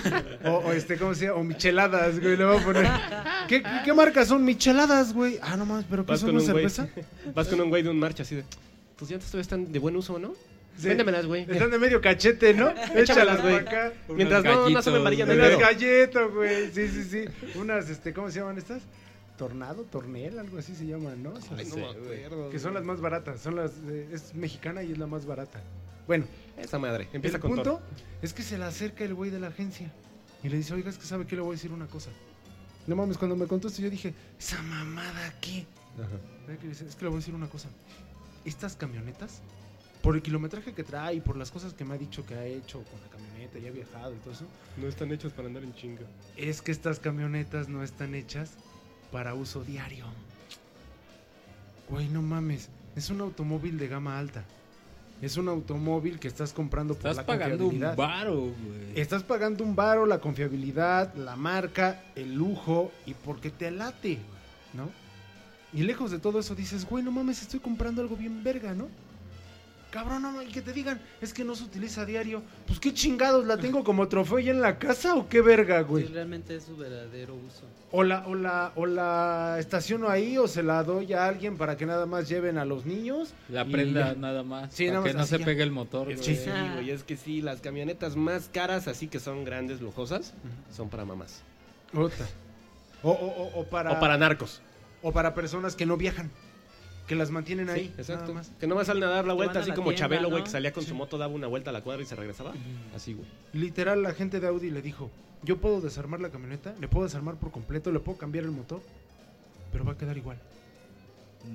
O, o este, ¿cómo se llama? O micheladas, güey, le voy a poner. ¿Qué, qué, marcas son micheladas, güey? Ah, no mames, pero ¿qué son una güey. cerveza? Vas con un güey de un marcha así de. Tus llantas todavía están de buen uso, ¿no? Sí. Véndemelas, güey. Están de medio cachete, ¿no? Échalas, güey. Mientras no, no se me amarillan el Unas galletas, güey. Sí, sí, sí. Unas, este, ¿cómo se llaman estas? Tornado, tornel, algo así se llaman, ¿no? Ay, no me acuerdo. que son las más baratas. Son las, eh, es mexicana y es la más barata. Bueno, Esa madre. Empieza el con punto todo. es que se le acerca el güey de la agencia y le dice, oiga, es que sabe que le voy a decir una cosa. No mames, cuando me contó esto yo dije, ¿esa mamada qué? Es que le voy a decir una cosa. Estas camionetas, por el kilometraje que trae y por las cosas que me ha dicho que ha hecho con la camioneta y ha viajado y todo eso, No están hechos para andar en chinga. es que estas camionetas no están hechas para uso diario. Güey, no mames. Es un automóvil de gama alta. Es un automóvil que estás comprando por Estás la pagando un varo, güey. Estás pagando un varo, la confiabilidad, la marca, el lujo y porque te late, ¿no? Y lejos de todo eso dices, güey, no mames, estoy comprando algo bien verga, ¿no? Cabrón, no, y que te digan, es que no se utiliza a diario. Pues qué chingados, ¿la tengo como trofeo ya en la casa o qué verga, Sí, güey? realmente es su verdadero uso. O la, o, la, o la estaciono ahí o se la doy a alguien para que nada más lleven a los niños. La y prenda nada más. Sí, para nada que más no así se ya. pegue el motor, Es güey. que sí, güey, es que sí, las camionetas más caras, así que son grandes, lujosas, son para mamás. Ota. O, o, o- o para, O para narcos. o para personas que no viajan. Que las mantienen ahí. Sí, exacto. nada más. Que no vas a dar la vuelta a así la como tienda, Chabelo, güey, ¿no? que salía con Sí. su moto, daba una vuelta a la cuadra y se regresaba. Así, güey. Literal, la gente de Audi le dijo, yo puedo desarmar la camioneta, le puedo desarmar por completo, le puedo cambiar el motor, pero va a quedar igual.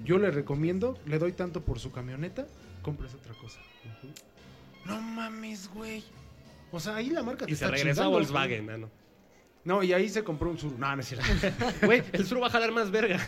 Yo le recomiendo, le doy tanto por su camioneta, compres otra cosa. No mames, güey. O sea, ahí la marca te Y se está regresó a chingando, Volkswagen, ah, no. y ahí se compró un sur. No, no es cierto. Güey, el sur va a jalar más verga.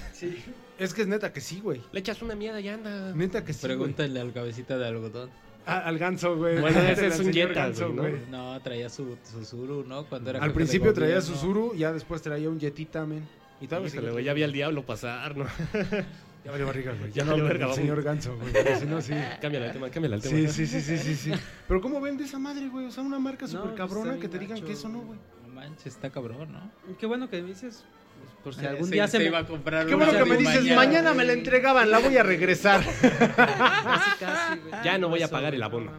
es que es neta que sí, güey. Le echas una mierda y anda. Neta que sí, güey. Pregúntale al cabecita de algodón. Ah, al ganso, güey. Bueno, ese es un Jetta, Ganso, güey, ¿no? No, traía su Subaru, ¿no? Cuando era Al principio traía gobierno. Subaru, ya después traía un Jetita, men. Y sigue güey, ya vi al diablo pasar, ¿no? Ya valió barriga, güey. Ya Ya no hablo verga, del vamos. señor Ganso, güey. Si no, sí. Cámbiale el tema, cámbiale el tema. Sí, sí, sí, sí, sí, sí. Pero ¿cómo vende esa madre, güey? O sea, una marca súper pues, cabrona está que te digan que eso no, güey. Manches, está cabrón, ¿no? Qué bueno que me dices, pues, por si Eh, algún se- día se, me... iba a comprar Qué bueno que me dices, mañana me la entregaban, la voy a regresar. Casi, casi, güey. Ya no voy a pagar el abono.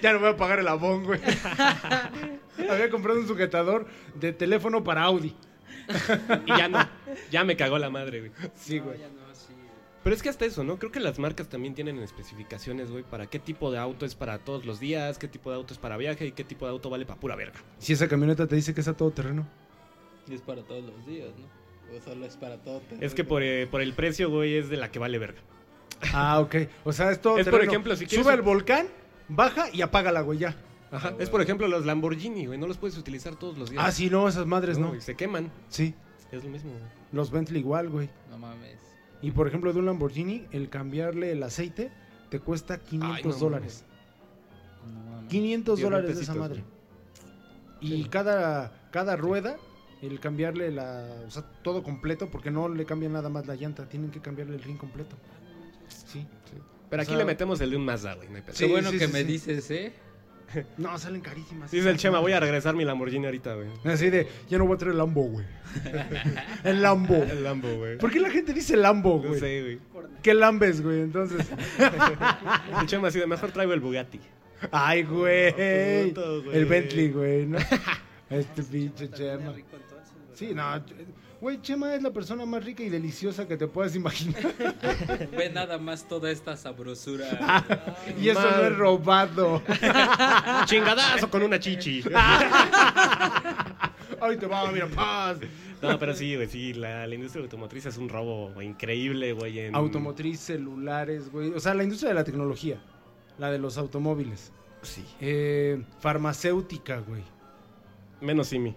Ya no voy a pagar el abón, güey. Había comprado un sujetador de teléfono para Audi. Y ya no. Ya me cagó la madre, güey. Sí, No, güey. ya no, sí, güey. Pero es que hasta eso, ¿no? Creo que las marcas también tienen especificaciones, güey, para qué tipo de auto es para todos los días, qué tipo de auto es para viaje y qué tipo de auto vale para pura verga. Si esa camioneta te dice que es a todo terreno. Y es para todos los días, ¿no? O solo es para todo. Es que por, eh, por el precio, güey, es de la que vale verga. Ah, ok. O sea, es todo Es, por terreno. ejemplo, si quieres Sube al volcán, baja y apágala, güey, ya. Ajá. es por ejemplo los Lamborghini, güey, no los puedes utilizar todos los días. Ah, sí, no, esas madres no. güey, se queman. Sí. Es lo mismo, güey. Los Bentley igual, güey. No mames. Y por ejemplo, de un Lamborghini, el cambiarle el aceite te cuesta 500 Ay, no dólares. No mames. 500 Diez mil dólares de esa madre. Y cada, cada rueda, el cambiarle la. O sea, todo completo, porque no le cambian nada más la llanta, tienen que cambiarle el ring completo. Sí. Pero O aquí sea- le metemos el de un Mazda, güey, no hay pedo. Qué Sí, bueno sí, que sí, me sí. dices, ¿eh? No, salen carísimas. Dice el Chema, voy a regresar mi Lamborghini ahorita, güey. Así de, ya no voy a traer el Lambo, güey. el Lambo. El Lambo, güey. ¿Por qué la gente dice Lambo, No güey? sé, güey. ¿Qué lambes, güey? Entonces. El Chema así de mejor traigo el Bugatti. Ay, güey. Puto, güey. El Bentley, güey, ¿no? Este pinche Chema. Sí, no. Güey, Chema es la persona más rica y deliciosa que te puedas imaginar. Ve nada más toda esta sabrosura. y eso no es robado. Chingadazo con una chichi. Ay, te va, mira, paz. No, pero sí, güey, sí, la, la industria automotriz es un robo increíble, güey. En... Automotriz, celulares, güey. O sea, la industria de la tecnología. La de los automóviles. Sí. Eh, farmacéutica, güey. Menos Simi.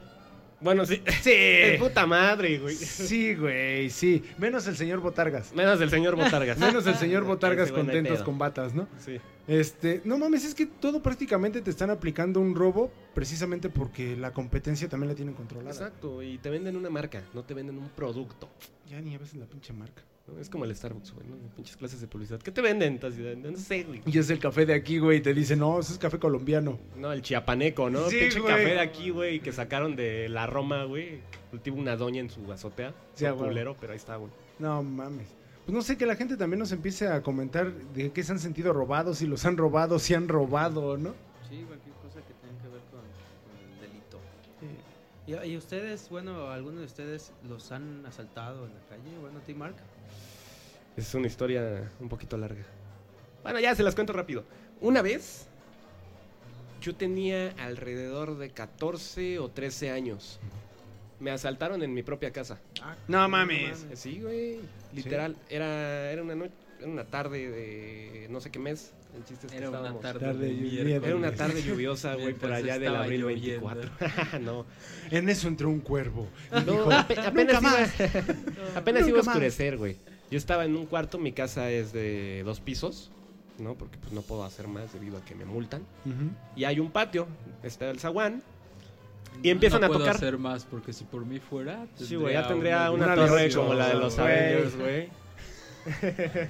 Bueno, sí. Sí. Es puta madre, güey. Sí, güey, sí. Menos el señor Botargas. Menos el señor Botargas. Menos el señor Botargas contentos con batas, ¿no? Sí. Este, no mames, es que todo prácticamente te están aplicando un robo precisamente porque la competencia también la tienen controlada. Exacto, y te venden una marca, no te venden un producto. Ya ni a veces la pinche marca. ¿No? Es como el Starbucks, güey, ¿no? Pinches clases de publicidad. ¿Qué te venden? No sé, güey. Y es el café de aquí, güey, y te dice, no, eso es café colombiano. No, el chiapaneco, ¿no? Sí, Pinche güey. café de aquí, güey, que sacaron de la Roma, güey. Cultiva una doña en su azotea. Sí, Sí, güey. culero, pero ahí está, güey. No mames. Pues no sé, que la gente también nos empiece a comentar de qué se han sentido robados, si los han robado, si han robado, ¿no? Sí, cualquier cosa que tenga que ver con, con el delito. ¿Y, y ustedes, bueno, algunos de ustedes los han asaltado en la calle? Bueno, ¿ti, Mark? Es una historia un poquito larga. Bueno, ya se las cuento rápido. Una vez, yo tenía alrededor de 14 o 13 años. Me asaltaron en mi propia casa. No mames. Sí, güey. Literal. Era, era una noche. Era una tarde de no sé qué mes. El chiste es que Era una tarde. Era una tarde lluviosa, güey, por allá del abril lloviendo. 24. no, En eso entró un cuervo. y no, dijo, apenas "Nunca iba, apenas Nunca iba a más". oscurecer, güey. Yo estaba en un cuarto, mi casa es de dos pisos, ¿no? Porque pues no puedo hacer más debido a que me multan. Y hay un patio, está el zaguán. Y empiezan no a puedo tocar. hacer más porque si por mí fuera. Sí, güey, ya tendría una, una torre como la de los. Avengers, güey.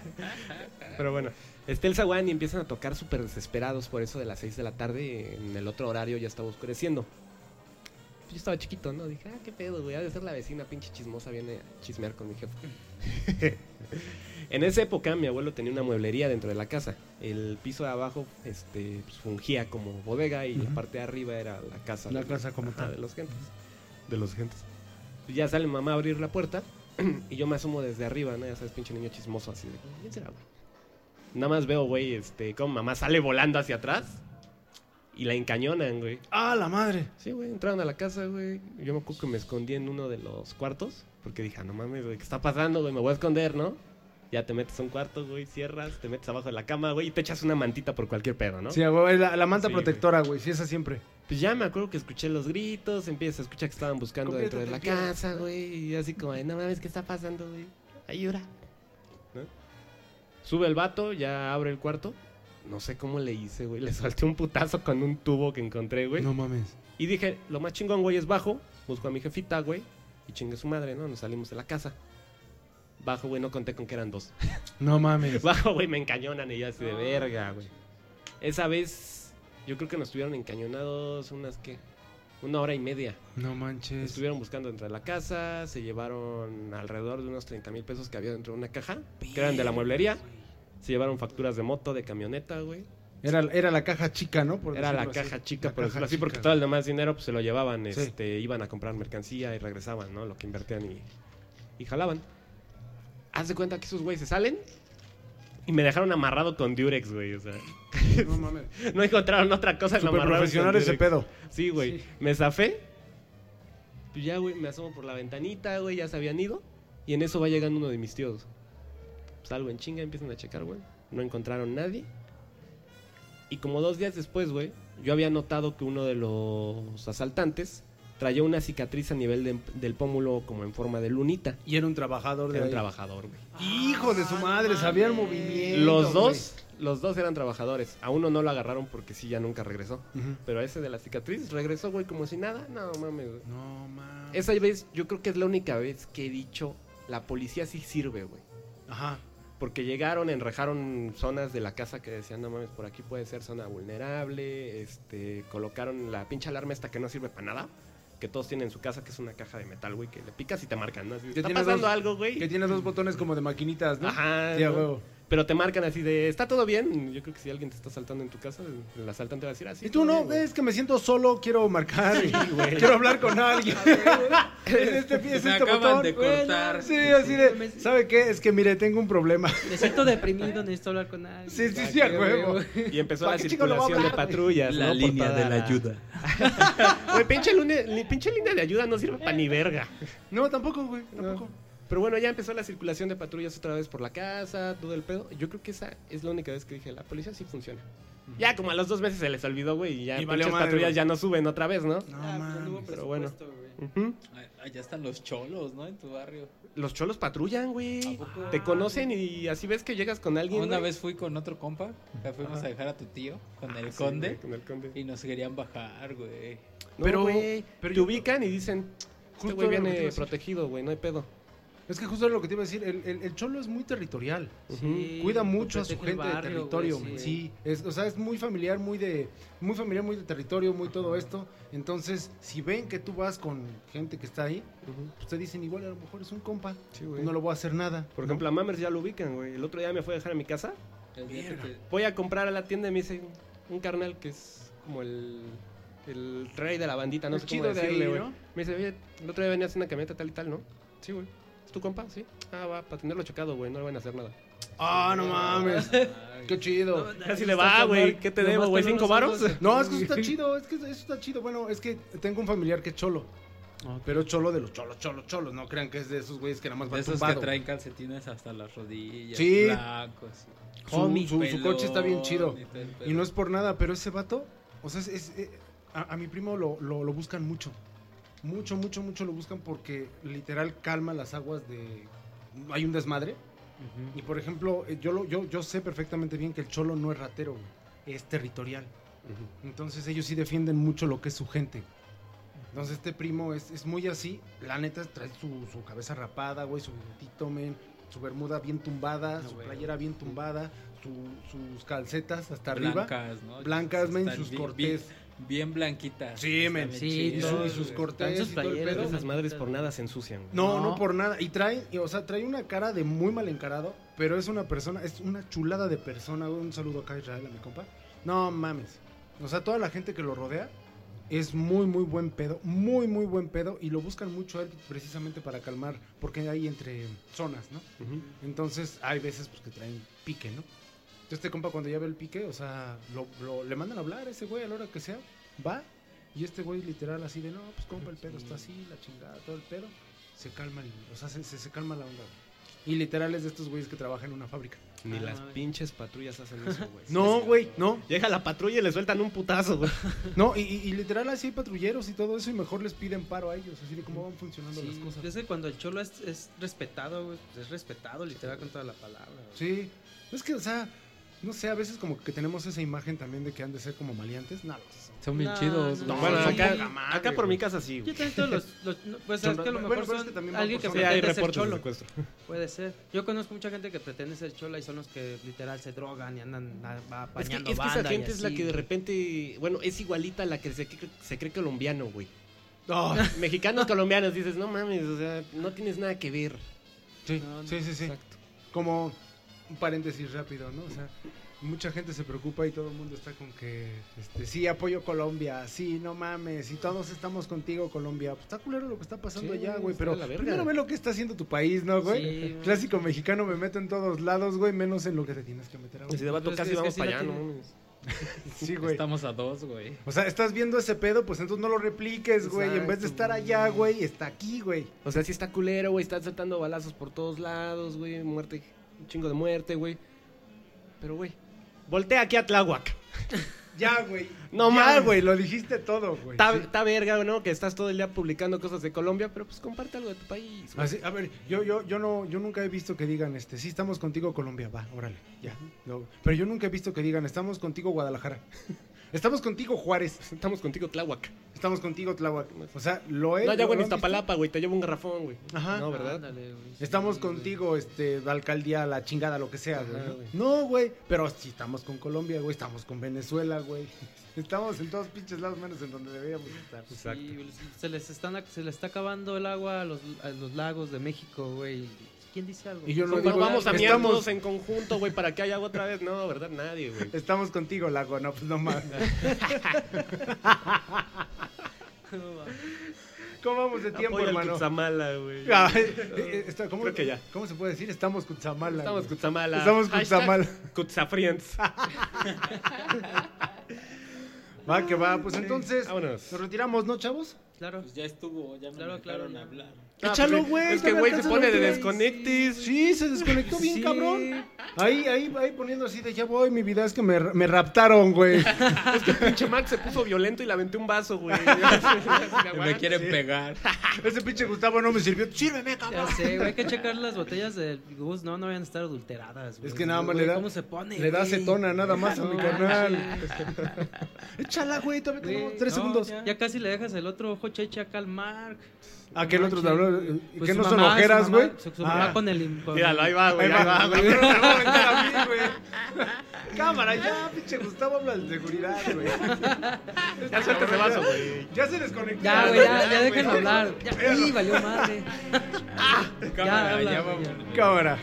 Pero bueno, está el zaguán y empiezan a tocar súper desesperados por eso de las 6 de la tarde. En el otro horario ya estaba oscureciendo. Yo estaba chiquito, ¿no? Dije, ah, qué pedo, güey. Ha de ser la vecina pinche chismosa, viene a chismear con mi jefe. en esa época, mi abuelo tenía una mueblería dentro de la casa. El piso de abajo este, pues, fungía como bodega y la parte de arriba era la casa. La de- casa como Ajá, tal. de los gentes. De los gentes. Ya sale mamá a abrir la puerta y yo me asomo desde arriba, ¿no? Ya sabes, pinche niño chismoso así de, ¿quién será, güey? Nada más veo, güey, este, como mamá sale volando hacia atrás y la encañonan, güey. ¡Ah, la madre! Sí, güey, entraron a la casa, güey. Yo me acuerdo que me escondí en uno de los cuartos porque dije, ah, no mames, güey, ¿qué está pasando, güey? Me voy a esconder, ¿no? Ya te metes a un cuarto, güey, cierras, te metes abajo de la cama, güey, y te echas una mantita por cualquier pedo, ¿no? Sí, güey, la, la manta Sí, protectora, güey. Sí, esa siempre. Pues ya me acuerdo que escuché los gritos, empieza a escuchar que estaban buscando dentro de la piedra. casa, güey, y así como, de, no mames, ¿qué está pasando, güey? Ayuda. ¿No? Sube el vato, ya abre el cuarto. No sé cómo le hice, güey. Le solté un putazo con un tubo que encontré, güey. No mames. Y dije, lo más chingón, güey, es bajo. Busco a mi jefita, güey. Y chingue su madre, ¿no? Nos salimos de la casa. Bajo, güey, no conté con que eran dos. No mames. Bajo, güey, me encañonan y yo así de verga, güey. Esa vez, yo creo que nos tuvieron encañonados unas, ¿qué? Una hora y media. No manches. Estuvieron buscando dentro de la casa, se llevaron alrededor de unos 30 mil pesos que había dentro de una caja, que eran de la mueblería. Se llevaron facturas de moto, de camioneta, güey. Era, era la caja chica, ¿no? Por Era la así. caja chica, La por caja así, porque todo el demás dinero pues, se lo llevaban, Sí. este, iban a comprar mercancía y regresaban, ¿no? Lo que invertían y, y jalaban. Haz de cuenta que esos güeyes se salen y me dejaron amarrado con Durex, güey, o sea. No mames. No encontraron otra cosa que profesional ese pedo. Sí, güey. Sí. Me zafé. Pues ya, güey, me asomo por la ventanita, güey, ya se habían ido. Y en eso va llegando uno de mis tíos. Salgo en chinga, empiezan a checar, güey. No encontraron nadie. Y como dos días después, güey, yo había notado que uno de los asaltantes traía una cicatriz a nivel de- del pómulo como en forma de lunita. Y era un trabajador de Era un trabajador, güey. Hijo de su madre, sabía el movimiento. Los güey. dos, los dos eran trabajadores. A uno no lo agarraron porque sí, ya nunca regresó. Pero a ese de la cicatriz regresó, güey, como si nada. No mames, güey. No mames. Esa vez, yo creo que es la única vez que he dicho, la policía sí sirve, güey. Ajá. Porque llegaron, enrejaron zonas de la casa que decían, no mames, por aquí puede ser zona vulnerable. Este, colocaron la pinche alarma esta que no sirve para nada. Que todos tienen en su casa, que es una caja de metal, güey, que le picas y te marcan, ¿no? Así, está pasando dos- algo, güey. Que tiene dos botones como de maquinitas, ¿no? Ajá. Sí, ¿no? Pero te marcan así de, ¿está todo bien? Yo creo que si alguien te está saltando en tu casa, el asaltante va a decir así. Y tú no, es que me siento solo, quiero marcar, y güey. quiero hablar con alguien. es este, es Me este acaban botón. de cortar. Sí, así de, ¿sabe qué? Es que mire, tengo un problema. Me siento deprimido, necesito hablar con alguien. Sí, sí, sí, a huevo. Y empezó ¿Para la circulación de patrullas, La línea de la ayuda. Güey, pinche, pinche línea de ayuda no sirve para ni verga. No, tampoco, güey, tampoco. Pero bueno, ya empezó la circulación de patrullas otra vez por la casa, todo el pedo. Yo creo que esa es la única vez que dije, la policía sí funciona. Ya como a los dos meses se les olvidó, güey, y ya Y madre, patrullas ya no suben otra vez, ¿no? No Ah, pues, no hubo mames. pero bueno. güey. Ujú. Allá están los cholos, ¿no? En tu barrio. Los cholos patrullan, ¿A güey. Te conocen y así ves que llegas con alguien. Una vez fui con otro compa, ya fuimos Ajá. a dejar a tu tío con el Sí, conde con el conde. y nos querían bajar, güey. No, Pero- güey, pero te yo- ubican y dicen, este güey que viene protegido, güey, no hay pedo. Es que justo era lo que te iba a decir, el, el- el cholo es muy territorial. Sí, Cuida mucho a su gente de territorio, güey, man. sí. sí. Es, o sea, es muy familiar, muy de, muy familiar, muy de territorio, muy todo esto. Entonces, si ven que tú vas con gente que está ahí, pues te dicen igual a lo mejor es un compa, Sí, güey. no le voy a hacer nada. Por ¿no? ejemplo, a Mammers ya lo ubican, güey. El otro día me fue a dejar a mi casa. Que Voy a comprar a la tienda y me dice un carnal que es como el, el rey de la bandita, no El sé cómo chido de decirle, güey. ¿no? Me dice, oye, el otro día venías en una camioneta tal y tal, ¿no? Sí, güey. ¿Es tu compa? Sí. Ah, va, para tenerlo chocado, güey, no le van a hacer nada. Ah, no mames, qué chido. Así le va, güey. ¿Qué te debo, güey? ¿Cinco varos? No, es que eso está chido, es que eso está chido. Bueno, es que tengo un familiar que es cholo. Ok. Pero cholo de los cholos, cholos, cholos. No crean que es de esos güeyes que nada más van esos que tumbado. traen calcetines hasta las rodillas. Sí. Blancos. Su, Homie, su- su coche está bien chido. y no es por nada, pero ese vato, o sea, es, es- eh, a, a mi primo lo, lo- lo buscan mucho. Mucho, mucho, mucho lo buscan porque literal calma las aguas de... Hay un desmadre. Ujú. Y por ejemplo, eh, yo, lo, yo, yo sé perfectamente bien que el cholo no es ratero, güey, es territorial. Entonces ellos sí defienden mucho lo que es su gente. Entonces este primo es, es muy así. La neta trae su, su cabeza rapada, güey, su bigotito, men, su bermuda bien tumbada, No, su güey. playera bien tumbada, su- sus calcetas hasta arriba. Blancas, ¿no? Blancas, men, sus cortés. Bien, bien blanquitas. Sí, men, sí, Y, su- sus güey. cortés sus y todo el playeras, pedo. Esas madres por nada se ensucian, güey. No, no, No. por nada. Y trae, y, o sea, trae una cara de muy mal encarado, pero es una persona, es una chulada de persona. Un saludo acá a Israel, a mi compa. No mames. O sea, toda la gente que lo rodea es muy, muy buen pedo. Muy, muy buen pedo. Y lo buscan mucho a él precisamente para calmar, porque hay entre zonas, ¿no? Entonces, hay veces pues, que traen pique, ¿no? Entonces, este compa, cuando ya ve el pique, o sea, lo, lo- le mandan a hablar a ese güey a la hora que sea, va. Y este güey, literal, así de, no, pues compa, el pedo está así, la chingada, todo el pedo. Se calma, el- o sea, se, se- se calma la onda. güey. Y literal es de estos güeyes que trabajan en una fábrica. Ni Ah, las pinches patrullas hacen eso, güey. No, güey, no. Llega la patrulla y le sueltan un putazo, güey. No, y, y- y literal así hay patrulleros y todo eso, y mejor les piden paro a ellos, así de cómo van funcionando las cosas. es que cuando el cholo es, es respetado, güey, es respetado literal con toda la palabra. güey. Sí, es que, o sea, no sé, a veces como que tenemos esa imagen también de que han de ser como maleantes. No, los son. Bien No, chidos. no, bueno, son acá, madre, acá por mi casa sí, Yo güey. también todos los, pues Son- es que a lo bueno, mejor es que también alguien que pretende ser reportes de cholo. secuestro. Puede ser. Yo conozco mucha gente que pretende ser chola y son los que literal se drogan y andan Es que, apañando es que esa gente es la que de repente, bueno, es igualita a la que se, cree- se cree colombiano, güey. No, Mexicanos, colombianos, dices, no mames, o sea, no tienes nada que ver. sí, No, no, sí, sí, sí. Exacto. Como un paréntesis rápido, ¿no? O sea, mucha gente se preocupa y todo el mundo está con que, este, sí, apoyo Colombia, sí, no mames, y todos estamos contigo, Colombia. Pues está culero lo que está pasando Sí, allá, güey, pero primero ve lo que está haciendo tu país, ¿no, güey? Sí, güey. Clásico mexicano, me meto en todos lados, güey, menos en lo que te tienes que meter ahora. Si de vato es casi que- es que vamos sí para allá. ¿no? Sí, güey. Estamos a dos, güey. O sea, estás viendo ese pedo, pues entonces no lo repliques, güey. En vez de estar allá, güey, está aquí, güey. O sea, sí está culero, güey, están saltando balazos por todos lados, güey, muerte, un chingo de muerte, güey. Pero, güey, voltea aquí a Tláhuac. Ya, güey. No mames. güey, lo dijiste todo, güey. Está Sí. verga, ¿no? Que estás todo el día publicando cosas de Colombia, pero pues comparte algo de tu país, güey. Así, a ver, yo, yo, yo no, yo nunca he visto que digan, este, sí estamos contigo Colombia, va, órale, ya. No, pero yo nunca he visto que digan, estamos contigo Guadalajara. Estamos contigo Juárez. Estamos contigo, Tláhuac. Estamos contigo Tláhuac. O sea, lo he. No, ya, güey, Iztapalapa, güey, te llevo un garrafón, güey. Ajá. No, ¿verdad? Ándale, güey, sí, Estamos güey. contigo, este, la alcaldía, la chingada, lo que sea, güey. Ajá, ¿no? güey. No, güey. Pero sí estamos con Colombia, güey. Estamos con Venezuela, güey. Estamos en todos pinches lados menos en donde deberíamos estar. Exacto. Sí, güey, se les están se les está acabando el agua a los, a los lagos de México, güey. ¿Quién dice algo? Y yo no digo- vamos a estamos- todos en conjunto, güey, para que haya agua otra vez. No, ¿verdad? Nadie, güey. Estamos contigo, Lago. No, pues no mames. ¿Cómo vamos de tiempo, Apoya hermano? Cutzamala, güey. Eh, ¿cómo, Creo que ya. ¿Cómo se puede decir? Estamos Cutzamala. Estamos güey. Cutzamala. Estamos Hashtag Cutzamala. Cutzafriends. Va, que va. Pues entonces, Vámonos. nos retiramos, ¿no, chavos? Claro. Pues ya estuvo, ya me Claro, dejaron claro, ya. hablar. Échalo, pues, güey, Es que, güey, se pone de ver, desconectis. Sí, se desconectó bien, Sí. cabrón. Ahí, ahí, ahí poniendo así de ya voy, mi vida es que me, me raptaron, güey. Es que pinche Max se puso violento y le aventé un vaso, güey. Me quieren sí. pegar. Ese pinche Gustavo no me sirvió. Sírveme, Ya cabrón. sé, güey, hay que checar las botellas del Gus, no, no vayan a estar adulteradas, güey. Es que nada más le da- ¿Cómo se pone, Le da güey? acetona nada más a mi carnal. Échala, güey, todavía tenemos tres no, segundos. Ya, ya casi le dejas el otro ojo cheche acá al Mark. Ah, que el otro te Manches, habló. güey. ¿Que Pues su no son ojeras, güey? Su, su Ah. con el. con- Míralo, ahí va, güey. Ahí Ahí va, va, güey. Me lo va a aventar a mí, güey. Cámara, ya, pinche Gustavo habla de seguridad, güey. Ya suelta ese vaso, güey. Ya se desconectó. Ya, güey, ya, ya déjenlo hablar. Ya, uy, valió madre. Cámara, habla, ya güey, vamos. ya. Cámara.